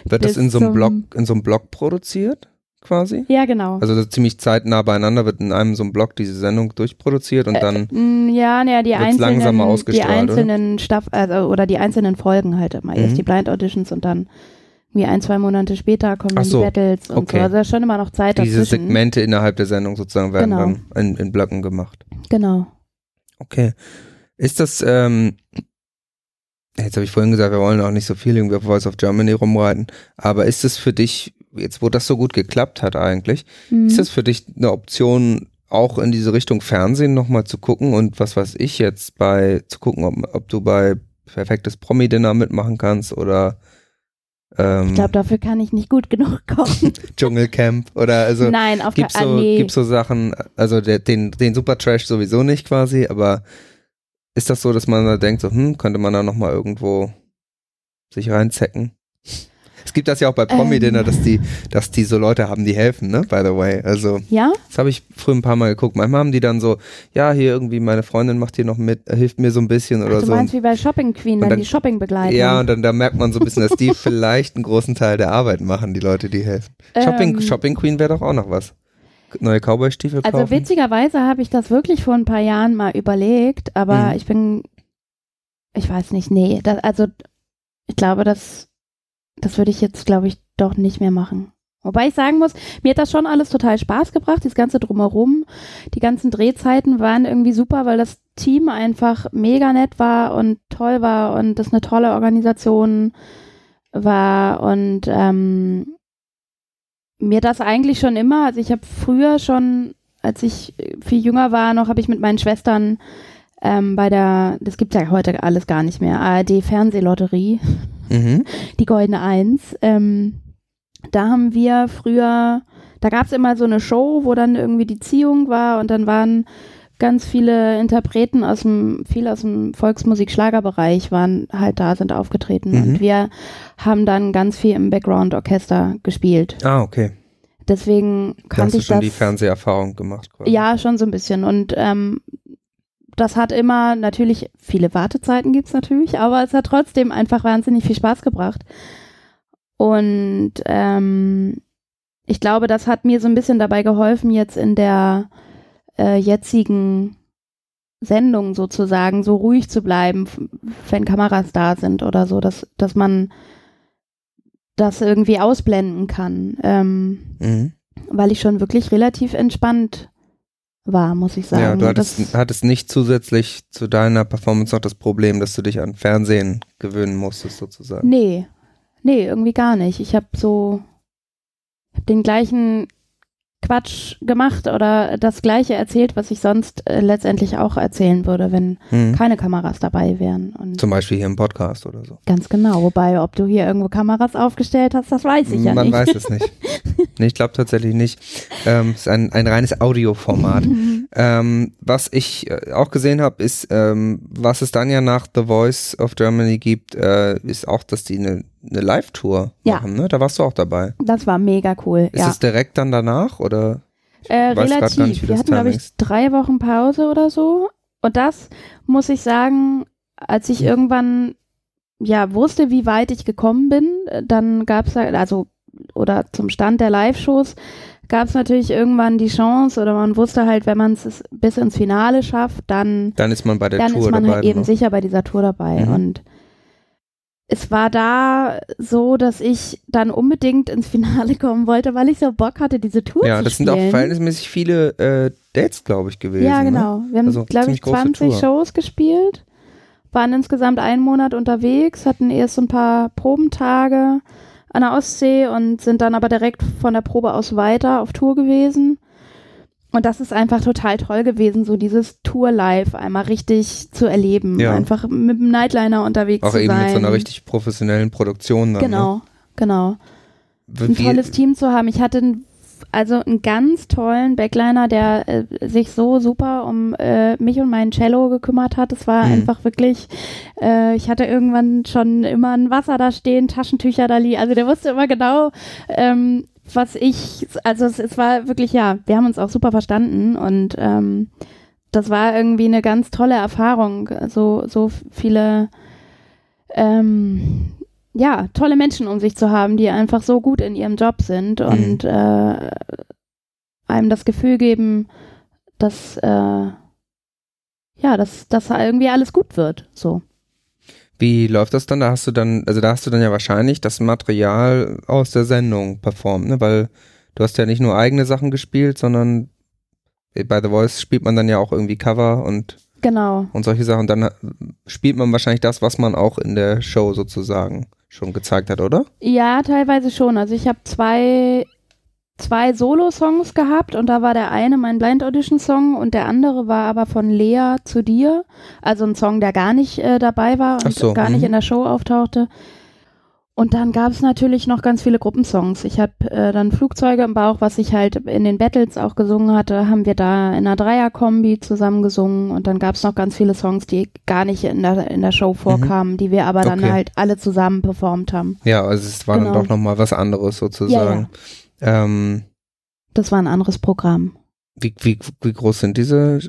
Wird das in so einem Blog, in so einem Blog produziert, quasi? Ja, genau. Also ziemlich zeitnah beieinander wird in einem so einem Blog diese Sendung durchproduziert und dann Mm, Ja, naja, die einzelnen, langsamer die ausgestrahlt, oder? einzelnen Staff also, oder die einzelnen Folgen halt immer. Erst Mhm. die Blind Auditions und dann wie ein, zwei Monate später kommen dann so, die Battles und okay. so. Also da ist schon immer noch Zeit diese dazwischen. Segmente innerhalb der Sendung sozusagen werden Genau. dann in, in Blöcken gemacht. Genau. Okay. Ist das, ähm, jetzt habe ich vorhin gesagt, wir wollen auch nicht so viel irgendwie auf Voice of Germany rumreiten, aber ist es für dich, jetzt wo das so gut geklappt hat eigentlich, Mhm. ist das für dich eine Option, auch in diese Richtung Fernsehen nochmal zu gucken und was weiß ich jetzt bei, zu gucken, ob, ob du bei perfektes Promi-Dinner mitmachen kannst oder ähm, ich glaube, dafür kann ich nicht gut genug kochen. Dschungelcamp oder also Nein, auf gibt's so, Fall. Nee. gibt's so Sachen, also der, den, den Super Trash sowieso nicht quasi, aber ist das so, dass man da denkt, so, hm, könnte man da nochmal irgendwo sich reinzecken? Es gibt das ja auch bei Promi-Dinner, Ähm. dass die, dass die so Leute haben, die helfen, ne, by the way. Also, ja? das habe ich früher ein paar Mal geguckt. Manchmal haben die dann so, ja, hier irgendwie meine Freundin macht hier noch mit, hilft mir so ein bisschen oder Ach, du so. meinst wie bei Shopping Queen, Und dann, die Shopping-Begleitung. Ja, und dann da merkt man so ein bisschen, dass die vielleicht einen großen Teil der Arbeit machen, die Leute, die helfen. Shopping, Ähm, Shopping Queen wäre doch auch noch was. Neue Cowboy-Stiefel kaufen. Also witzigerweise habe ich das wirklich vor ein paar Jahren mal überlegt, aber Mhm. ich bin, ich weiß nicht, nee, das, also ich glaube, das, das würde ich jetzt, glaube ich, doch nicht mehr machen. Wobei ich sagen muss, mir hat das schon alles total Spaß gebracht, das ganze drumherum. Die ganzen Drehzeiten waren irgendwie super, weil das Team einfach mega nett war und toll war und das eine tolle Organisation war und ähm, mir das eigentlich schon immer, also ich habe früher schon, als ich viel jünger war, noch habe ich mit meinen Schwestern ähm, bei der, das gibt's ja heute alles gar nicht mehr, ARD Fernsehlotterie, Mhm. die Goldene Eins. Ähm, da haben wir früher, da gab's immer so eine Show, wo dann irgendwie die Ziehung war und dann waren ganz viele Interpreten aus dem, viel aus dem Volksmusik-Schlagerbereich waren halt da, sind aufgetreten Mhm. und wir haben dann ganz viel im Background-Orchester gespielt. Ah, okay. Deswegen Da hast kannte du ich schon die Fernseherfahrung gemacht. Quasi. Ja, schon so ein bisschen. Und ähm, das hat immer natürlich, viele Wartezeiten gibt's natürlich, aber es hat trotzdem einfach wahnsinnig viel Spaß gebracht. Und ähm, ich glaube, das hat mir so ein bisschen dabei geholfen, jetzt in der äh, jetzigen Sendung sozusagen so ruhig zu bleiben, wenn Kameras da sind oder so, dass, dass man das irgendwie ausblenden kann. Ähm, Mhm. weil ich schon wirklich relativ entspannt war, muss ich sagen. Ja, du hattest, das, hattest nicht zusätzlich zu deiner Performance noch das Problem, dass du dich an Fernsehen gewöhnen musstest, sozusagen. nee, nee, irgendwie gar nicht. Ich habe so hab den gleichen Quatsch gemacht oder das gleiche erzählt, was ich sonst äh, letztendlich auch erzählen würde, wenn Mhm. keine Kameras dabei wären. Und Zum Beispiel hier im Podcast oder so. ganz genau. Wobei, ob du hier irgendwo Kameras aufgestellt hast, das weiß ich ja Man nicht. weiß es nicht. nee, ich glaube tatsächlich nicht. Ähm, es ist ein, ein reines Audioformat. Ähm, was ich äh, auch gesehen habe, ist, ähm, was es dann ja nach The Voice of Germany gibt, äh, ist auch, dass die eine, eine Live-Tour Ja. machen. Ne? Da warst du auch dabei. Das war mega cool. Ist ja. es direkt dann danach oder? Äh, relativ. gar nicht, wir hatten, glaube ich, drei Wochen Pause oder so. Und das muss ich sagen, als ich irgendwann ja wusste, wie weit ich gekommen bin, äh, dann gab es also oder zum Stand der Live-Shows gab es natürlich irgendwann die Chance oder man wusste halt, wenn man es bis ins Finale schafft, dann, Dann ist man bei der dann Tour ist man dabei. halt eben noch. sicher bei dieser Tour dabei. Mhm. Und es war da so, dass ich dann unbedingt ins Finale kommen wollte, weil ich so Bock hatte, diese Tour ja, zu das sind spielen. auch verhältnismäßig viele äh, Dates, glaube ich, gewesen. Ja, Ne? genau. Wir haben, Also glaube ich, ziemlich große 20 Tour. Shows gespielt, waren insgesamt einen Monat unterwegs, hatten erst so ein paar Probentage an der Ostsee und sind dann aber direkt von der Probe aus weiter auf Tour gewesen. Und das ist einfach total toll gewesen, so dieses Tour-Live einmal richtig zu erleben. Ja. Einfach mit dem Nightliner unterwegs Auch zu eben sein. mit so einer richtig professionellen Produktion dann. Genau, genau. Ne? Ein Wie, tolles Team zu haben. Ich hatte einen, also einen ganz tollen Backliner, der äh, sich so super um äh, mich und mein Cello gekümmert hat. Es war Mhm. einfach wirklich, äh, ich hatte irgendwann schon immer ein Wasser da stehen, Taschentücher da liegen. Also der wusste immer genau, ähm, was ich, also es, es war wirklich, ja, wir haben uns auch super verstanden und ähm, das war irgendwie eine ganz tolle Erfahrung, so, so viele ähm, ja, tolle Menschen um sich zu haben, die einfach so gut in ihrem Job sind Mhm. und äh, einem das Gefühl geben, dass äh, ja, dass, dass irgendwie alles gut wird. So. wie läuft das dann? Da hast du dann, also da hast du dann ja wahrscheinlich das Material aus der Sendung performt, ne? Weil du hast ja nicht nur eigene Sachen gespielt, sondern bei The Voice spielt man dann ja auch irgendwie Cover und, Genau. und solche Sachen. Dann äh, spielt man wahrscheinlich das, was man auch in der Show sozusagen schon gezeigt hat, oder? Ja, teilweise schon. Also ich habe zwei, zwei Solo-Songs gehabt und da war der eine mein Blind Audition-Song und der andere war aber von Lea zu dir. Also ein Song, der gar nicht äh, dabei war und so, gar nicht mhm. in der Show auftauchte. Und dann gab es natürlich noch ganz viele Gruppensongs. Ich habe äh, dann Flugzeuge im Bauch, was ich halt in den Battles auch gesungen hatte, haben wir da in einer Dreier-Kombi zusammen gesungen. Und dann gab es noch ganz viele Songs, die gar nicht in der, in der Show vorkamen, die wir aber dann Mhm. Okay. halt alle zusammen performt haben. Ja, also es war Genau. dann doch nochmal was anderes sozusagen. Ähm, Das war ein anderes Programm. wie, wie, wie groß sind diese,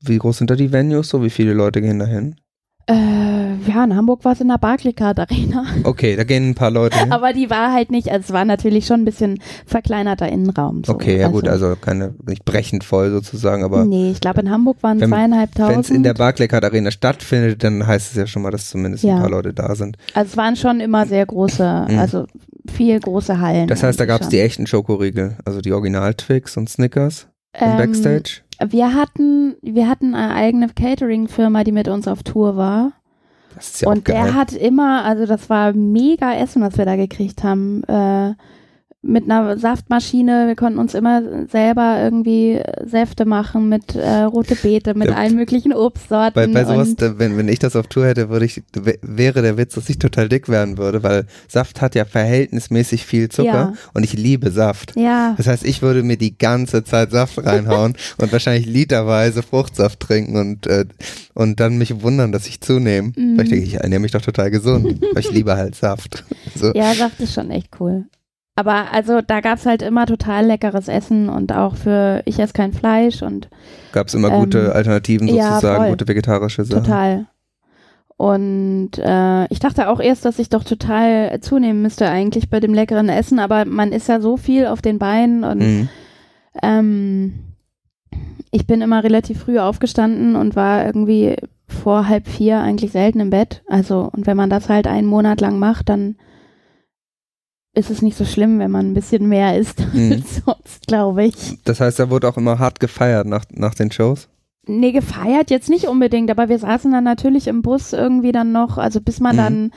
wie groß sind da die Venues so? Wie viele Leute gehen da hin? Äh, ja, in Hamburg war es in der Barclaycard Arena. Okay, da gehen ein paar Leute hin. Aber die war halt nicht, also es war natürlich schon ein bisschen verkleinerter Innenraum. So. Okay, ja gut, also keine, nicht brechend voll sozusagen, aber nee, ich glaube in Hamburg waren Wenn- zweieinhalbtausend. wenn es in der Barclaycard Arena stattfindet, dann heißt es ja schon mal, dass zumindest Ja. ein paar Leute da sind. also es waren schon immer sehr große, Mhm. also viel große Hallen. Das heißt, da gab es die echten Schokoriegel, also die Original-Twix und Snickers im Backstage. Wir hatten, wir hatten eine eigene Catering-Firma, die mit uns auf Tour war. Das ist ja und der hat immer, also das war mega Essen, was wir da gekriegt haben. Äh, mit einer Saftmaschine, wir konnten uns immer selber irgendwie Säfte machen mit äh, rote Beete, mit Ja. allen möglichen Obstsorten. bei, bei sowas, und, da, wenn, wenn ich das auf Tour hätte, würde ich, wäre der Witz, dass ich total dick werden würde, weil Saft hat ja verhältnismäßig viel Zucker Ja. und ich liebe Saft. ja, Das heißt, ich würde mir die ganze Zeit Saft reinhauen und wahrscheinlich literweise Fruchtsaft trinken und, äh, und dann mich wundern, dass ich zunehme. Mhm. Weil ich denke, ich ernähre mich doch total gesund. ich liebe halt Saft. So. ja, Saft ist schon echt cool. Aber also da gab's halt immer total leckeres Essen und auch für ich esse kein Fleisch und Gab es immer gute Ähm, Alternativen ja, sozusagen, voll. gute vegetarische Sachen. Total. Und äh, ich dachte auch erst, dass ich doch total zunehmen müsste eigentlich bei dem leckeren Essen, aber man ist ja so viel auf den Beinen und Mhm. ähm, ich bin immer relativ früh aufgestanden und war irgendwie vor halb vier eigentlich selten im Bett. Also, und wenn man das halt einen Monat lang macht, dann ist es nicht so schlimm, wenn man ein bisschen mehr isst Mhm. als sonst, glaube ich. Das heißt, da wurde auch immer hart gefeiert nach, nach den Shows. Nee, gefeiert jetzt nicht unbedingt, aber wir saßen dann natürlich im Bus irgendwie dann noch, also bis man Mhm. dann,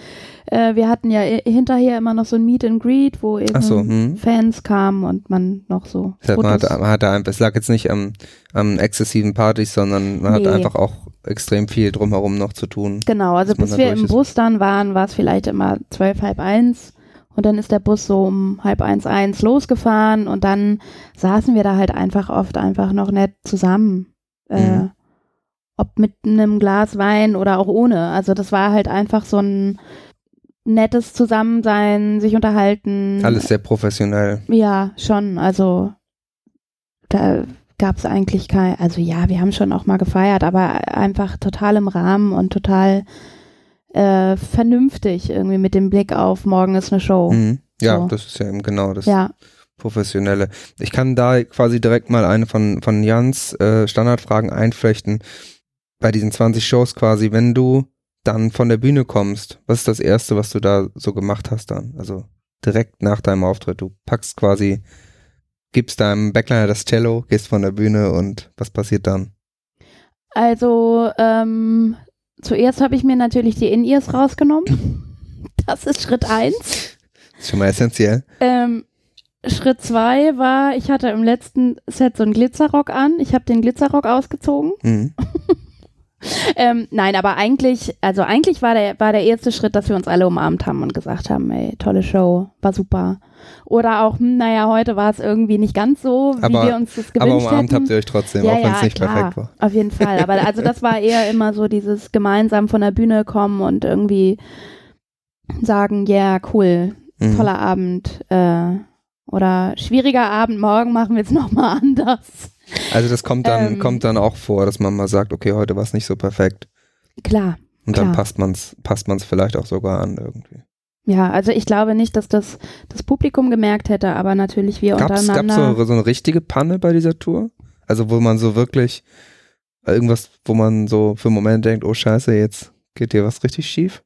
äh, wir hatten ja hinterher immer noch so ein Meet and Greet, wo eben so, hm. Fans kamen und man noch so Das heißt, man hatte, man hatte einfach, es lag jetzt nicht am, am exzessiven Partys, sondern man hatte Nee. einfach auch extrem viel drumherum noch zu tun. Genau, also bis wir im. Bus dann waren, war es vielleicht immer zwölf, halb eins und dann ist der Bus so um halb eins, eins losgefahren und dann saßen wir da halt einfach oft einfach noch nett zusammen. Äh, Mhm. ob mit einem Glas Wein oder auch ohne. Also das war halt einfach so ein nettes Zusammensein, sich unterhalten. Alles sehr professionell. Ja, schon. Also da gab es eigentlich kein, also ja, wir haben schon auch mal gefeiert, aber einfach total im Rahmen und total äh, vernünftig irgendwie mit dem Blick auf morgen ist eine Show. Mhm. Ja, So. das ist ja eben genau das Ja, Professionelle. Ich kann da quasi direkt mal eine von, von Jans äh, Standardfragen einflechten. Bei diesen 20 Shows quasi, wenn du dann von der Bühne kommst, was ist das Erste, was du da so gemacht hast dann? Also direkt nach deinem Auftritt. Du packst quasi, gibst deinem Backliner das Cello, gehst von der Bühne und was passiert dann? also ähm, zuerst habe ich mir natürlich die In-Ears rausgenommen. Das ist Schritt eins. Ist schon mal essentiell. Ähm, Schritt zwei war, ich hatte im letzten Set so einen Glitzerrock an. Ich habe den Glitzerrock ausgezogen. Mhm. Ähm, nein, aber eigentlich, also eigentlich war der, war der erste Schritt, dass wir uns alle umarmt haben und gesagt haben, ey, tolle Show, war super. Oder auch, hm, naja, heute war es irgendwie nicht ganz so, wie Aber- wir uns das gewünscht Aber umarmt hätten. habt ihr euch trotzdem, ja, auch wenn ja, es nicht klar, perfekt war. Auf jeden Fall. Aber also das war eher immer so dieses gemeinsam von der Bühne kommen und irgendwie sagen, ja, cool, Mhm. toller Abend. Äh, oder schwieriger Abend, morgen machen wir es nochmal anders. Also das kommt dann, Ähm. kommt dann auch vor, dass man mal sagt, okay, heute war es nicht so perfekt. Klar. Und dann Klar. passt man's, passt man's vielleicht auch sogar an irgendwie. Ja, also ich glaube nicht, dass das das Publikum gemerkt hätte, aber natürlich wir Gab's, untereinander. gab's so, so eine richtige Panne bei dieser Tour? Also wo man so wirklich irgendwas, wo man so für einen Moment denkt, oh scheiße, jetzt geht hier was richtig schief?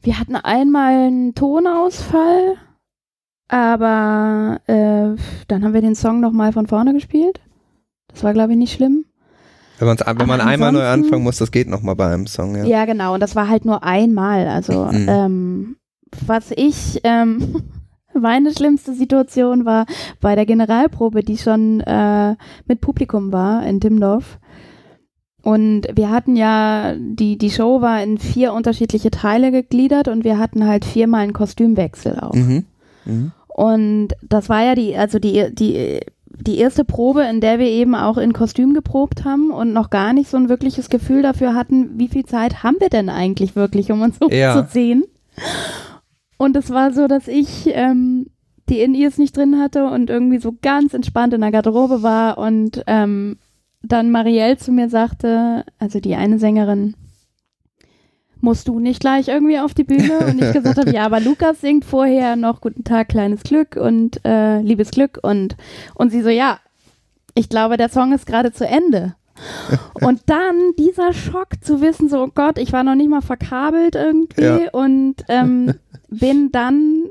Wir hatten einmal einen Tonausfall, aber äh, dann haben wir den Song nochmal von vorne gespielt. Das war, glaube ich, nicht schlimm. Wenn, man's, wenn man einmal neu anfangen muss, das geht nochmal bei einem Song, ja. Ja. genau. Und das war halt nur einmal. Also, Mhm. ähm, was ich, ähm, meine schlimmste Situation war bei der Generalprobe, die schon äh, mit Publikum war in Dimdorf. Und wir hatten ja, die, die Show war in vier unterschiedliche Teile gegliedert und wir hatten halt viermal einen Kostümwechsel auch. Mhm. Mhm. Und das war ja die, also die, die, die erste Probe, in der wir eben auch in Kostüm geprobt haben und noch gar nicht so ein wirkliches Gefühl dafür hatten, wie viel Zeit haben wir denn eigentlich wirklich, um uns Ja. umzuziehen. Und es war so, dass ich ähm, die In-Ears nicht drin hatte und irgendwie so ganz entspannt in der Garderobe war und ähm, dann Marielle zu mir sagte, also die eine Sängerin, musst du nicht gleich irgendwie auf die Bühne? Und ich gesagt habe, ja, aber Lukas singt vorher noch Guten Tag, kleines Glück und äh, liebes Glück und, und sie so, ja, ich glaube, der Song ist gerade zu Ende. Und dann dieser Schock zu wissen, so, oh Gott, ich war noch nicht mal verkabelt irgendwie Ja. und ähm, bin dann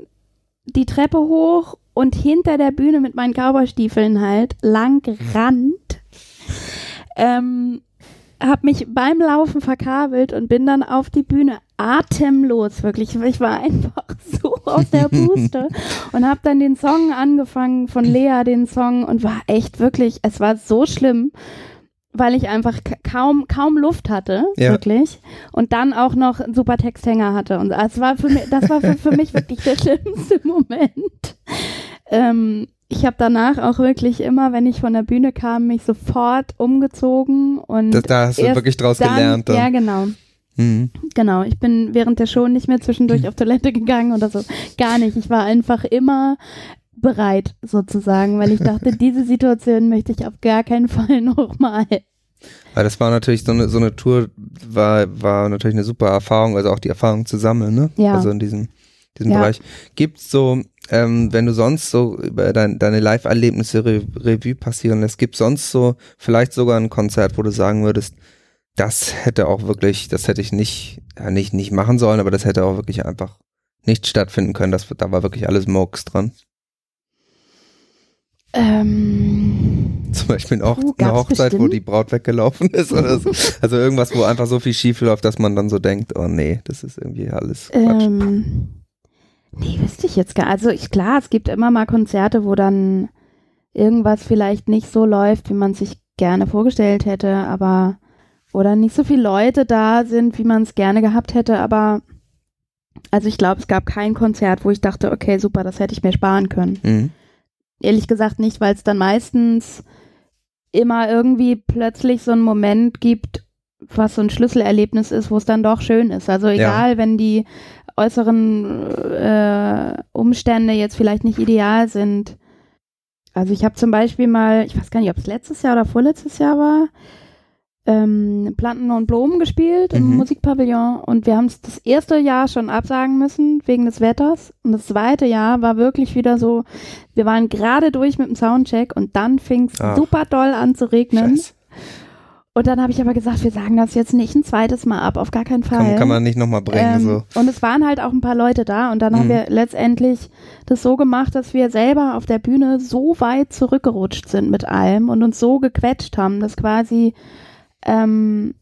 die Treppe hoch und hinter der Bühne mit meinen Cowboystiefeln halt lang gerannt. Ähm, hab mich beim Laufen verkabelt und bin dann auf die Bühne atemlos, wirklich. Ich war einfach so aus der Puste und habe dann den Song angefangen von Lea, den Song und war echt wirklich, es war so schlimm, weil ich einfach ka- kaum kaum Luft hatte, Ja. wirklich und dann auch noch einen super Texthänger hatte und es war für mich, das war für, für mich wirklich der schlimmste Moment. Ähm, ich habe danach auch wirklich immer, wenn ich von der Bühne kam, mich sofort umgezogen und Das, da hast du wirklich draus dann, gelernt. Dann. Ja, genau. Mhm. Genau, ich bin während der Show nicht mehr zwischendurch auf Toilette gegangen oder so. Gar nicht. Ich war einfach immer bereit, sozusagen, weil ich dachte, diese Situation möchte ich auf gar keinen Fall nochmal. Weil das war natürlich so eine, so eine Tour, war, war natürlich eine super Erfahrung, also auch die Erfahrung zu sammeln, ne? Ja. Also in diesem, diesem Ja. Bereich. Gibt's so, ähm, wenn du sonst so über dein, deine Live-Erlebnisse Re Revue passieren lässt, gibt's sonst so vielleicht sogar ein Konzert, wo du sagen würdest, das hätte auch wirklich, das hätte ich nicht, ja, nicht, nicht machen sollen, aber das hätte auch wirklich einfach nicht stattfinden können. Das, da war wirklich alles Murks dran. Ähm, Zum Beispiel auch eine Hochzeit, wo bestimmt. die Braut weggelaufen ist oder so. Also irgendwas, wo einfach so viel schief läuft, dass man dann so denkt, oh nee, das ist irgendwie alles Quatsch. ähm, nee, wüsste ich jetzt gar Also ich, klar, es gibt immer mal Konzerte, wo dann irgendwas vielleicht nicht so läuft, wie man sich gerne vorgestellt hätte, aber oder nicht so viele Leute da sind, wie man es gerne gehabt hätte, aber also ich glaube, es gab kein Konzert, wo ich dachte, okay, super, das hätte ich mir sparen können. Mhm. Ehrlich gesagt nicht, weil es dann meistens immer irgendwie plötzlich so einen Moment gibt, was so ein Schlüsselerlebnis ist, wo es dann doch schön ist. Also egal, wenn die äußeren äh, Umstände jetzt vielleicht nicht ideal sind. Also ich habe zum Beispiel mal, ich weiß gar nicht, ob es letztes Jahr oder vorletztes Jahr war, ähm, Planten und Blumen gespielt im Mhm. Musikpavillon und wir haben es das erste Jahr schon absagen müssen wegen des Wetters und das zweite Jahr war wirklich wieder so, wir waren gerade durch mit dem Soundcheck und dann fing es super doll an zu regnen Scheiße. Und dann habe ich aber gesagt, wir sagen das jetzt nicht ein zweites Mal ab, auf gar keinen Fall. Kann, kann man nicht nochmal bringen. Ähm, so. Und es waren halt auch ein paar Leute da und dann haben Mhm. wir letztendlich das so gemacht, dass wir selber auf der Bühne so weit zurückgerutscht sind mit allem und uns so gequetscht haben, dass quasi ähm,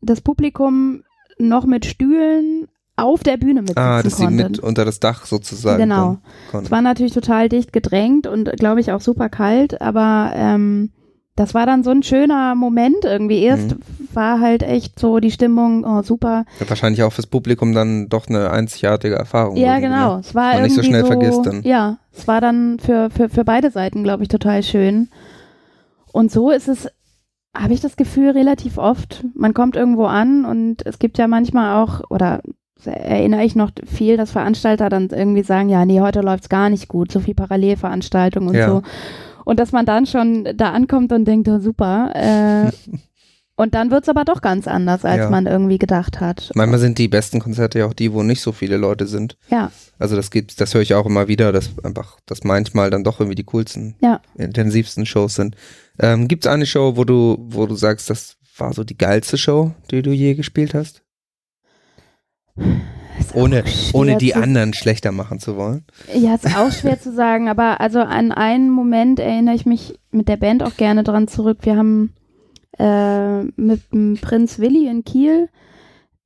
das Publikum noch mit Stühlen auf der Bühne mitsitzen Ah, dass sie mit unter das Dach sozusagen Genau. Es war natürlich total dicht gedrängt und glaube ich auch super kalt, aber ähm, das war dann so ein schöner Moment irgendwie. Erst Mhm. war halt echt so die Stimmung, oh super, Wahrscheinlich auch fürs Publikum dann doch eine einzigartige Erfahrung. Ja, irgendwie, genau. Ne? Es war Man irgendwie nicht so schnell so, vergisst dann. Ja, es war dann für, für, für beide Seiten, glaube ich, total schön. Und so ist es, habe ich das Gefühl, relativ oft. Man kommt irgendwo an und es gibt ja manchmal auch, oder erinnere ich noch viel, dass Veranstalter dann irgendwie sagen, ja, nee, heute läuft's gar nicht gut, so viel Parallelveranstaltungen und Ja. so. Und dass man dann schon da ankommt und denkt, oh, super. Äh, und dann wird's aber doch ganz anders, als Ja. man irgendwie gedacht hat. Manchmal sind die besten Konzerte ja auch die, wo nicht so viele Leute sind. Ja, Also das gibt, das höre ich auch immer wieder, dass einfach, dass manchmal dann doch irgendwie die coolsten, Ja. intensivsten Shows sind. Ähm, Gibt es eine Show, wo du, wo du sagst, das war so die geilste Show, die du je gespielt hast? Ohne, ohne die anderen schlechter machen zu wollen. Ja, ist auch schwer zu sagen, aber also an einen Moment erinnere ich mich mit der Band auch gerne dran zurück. Wir haben äh, mit dem Prinz Willi in Kiel,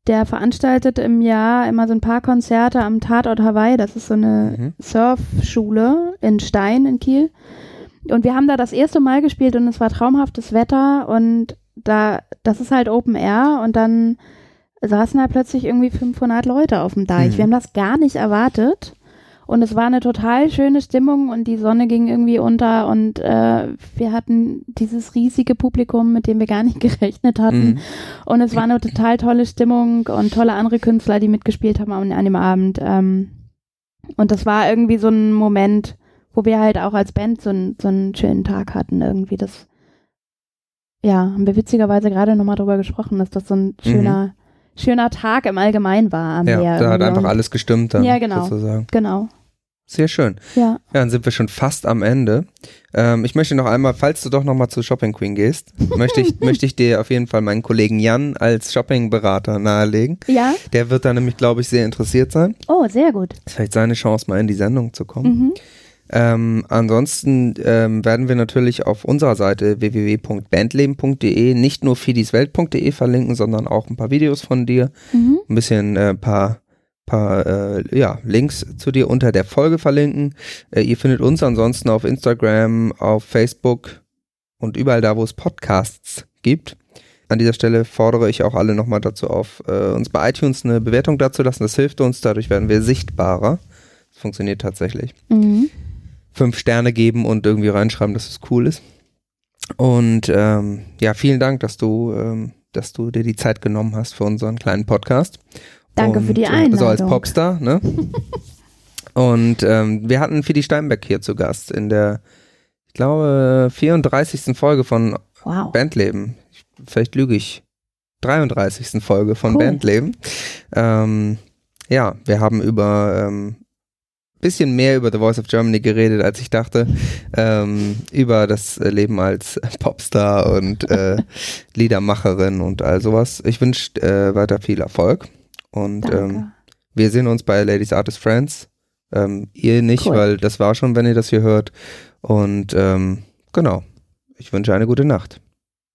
der veranstaltet im Jahr immer so ein paar Konzerte am Tatort Hawaii. Das ist so eine Mhm. Surfschule in Stein in Kiel. Und wir haben da das erste Mal gespielt und es war traumhaftes Wetter und da, das ist halt Open Air und dann saßen da plötzlich irgendwie 500 Leute auf dem Deich. Mhm. Wir haben das gar nicht erwartet. Und es war eine total schöne Stimmung und die Sonne ging irgendwie unter und äh, wir hatten dieses riesige Publikum, mit dem wir gar nicht gerechnet hatten. Mhm. Und es war eine total tolle Stimmung und tolle andere Künstler, die mitgespielt haben an, an dem Abend. Ähm, und das war irgendwie so ein Moment, wo wir halt auch als Band so, einen so einen schönen Tag hatten. Irgendwie das, ja, haben wir witzigerweise gerade nochmal drüber gesprochen, dass das so ein schöner, schöner Tag im Allgemeinen war am. Ja, Meer. da hat einfach alles gestimmt dann Ja, genau. sozusagen. Genau, Sehr schön. ja. Ja, dann sind wir schon fast am Ende. Ähm, ich möchte noch einmal, falls du doch noch mal zu Shopping Queen gehst, möchte ich, möchte ich dir auf jeden Fall meinen Kollegen Jan als Shopping-Berater nahelegen. Ja, Der wird da nämlich, glaube ich, sehr interessiert sein. oh, sehr gut. Ist vielleicht seine Chance, mal in die Sendung zu kommen. Mhm. Ähm, ansonsten ähm, werden wir natürlich auf unserer Seite www.bandleben.de nicht nur fidiswelt.de verlinken, sondern auch ein paar Videos von dir, Mhm. ein bisschen äh, paar paar äh, ja, Links zu dir unter der Folge verlinken. Äh, ihr findet uns ansonsten auf Instagram, auf Facebook und überall da, wo es Podcasts gibt. An dieser Stelle fordere ich auch alle nochmal dazu auf, äh, uns bei iTunes eine Bewertung dazu lassen. Das hilft uns, dadurch werden wir sichtbarer. Das funktioniert tatsächlich. Mhm. Fünf Sterne geben und irgendwie reinschreiben, dass es cool ist. Und ähm, ja, vielen Dank, dass du, ähm, dass du dir die Zeit genommen hast für unseren kleinen Podcast. Danke für die äh, So als Einladung. Popstar, ne? Und ähm, wir hatten Fidi Steinbeck hier zu Gast in der, ich glaube, 34. Folge von Wow. Bandleben. Ich, vielleicht lüge ich. 33. Folge von Cool. Bandleben. Ähm, ja, wir haben über ähm, bisschen mehr über The Voice of Germany geredet, als ich dachte. Ähm, über das Leben als Popstar und äh, Liedermacherin und all sowas. Ich wünsche äh, weiter viel Erfolg. Und ähm, wir sehen uns bei Ladies Artist Friends. Ähm, ihr nicht, Cool. weil das war schon, wenn ihr das hier hört. Und ähm, genau. Ich wünsche eine gute Nacht.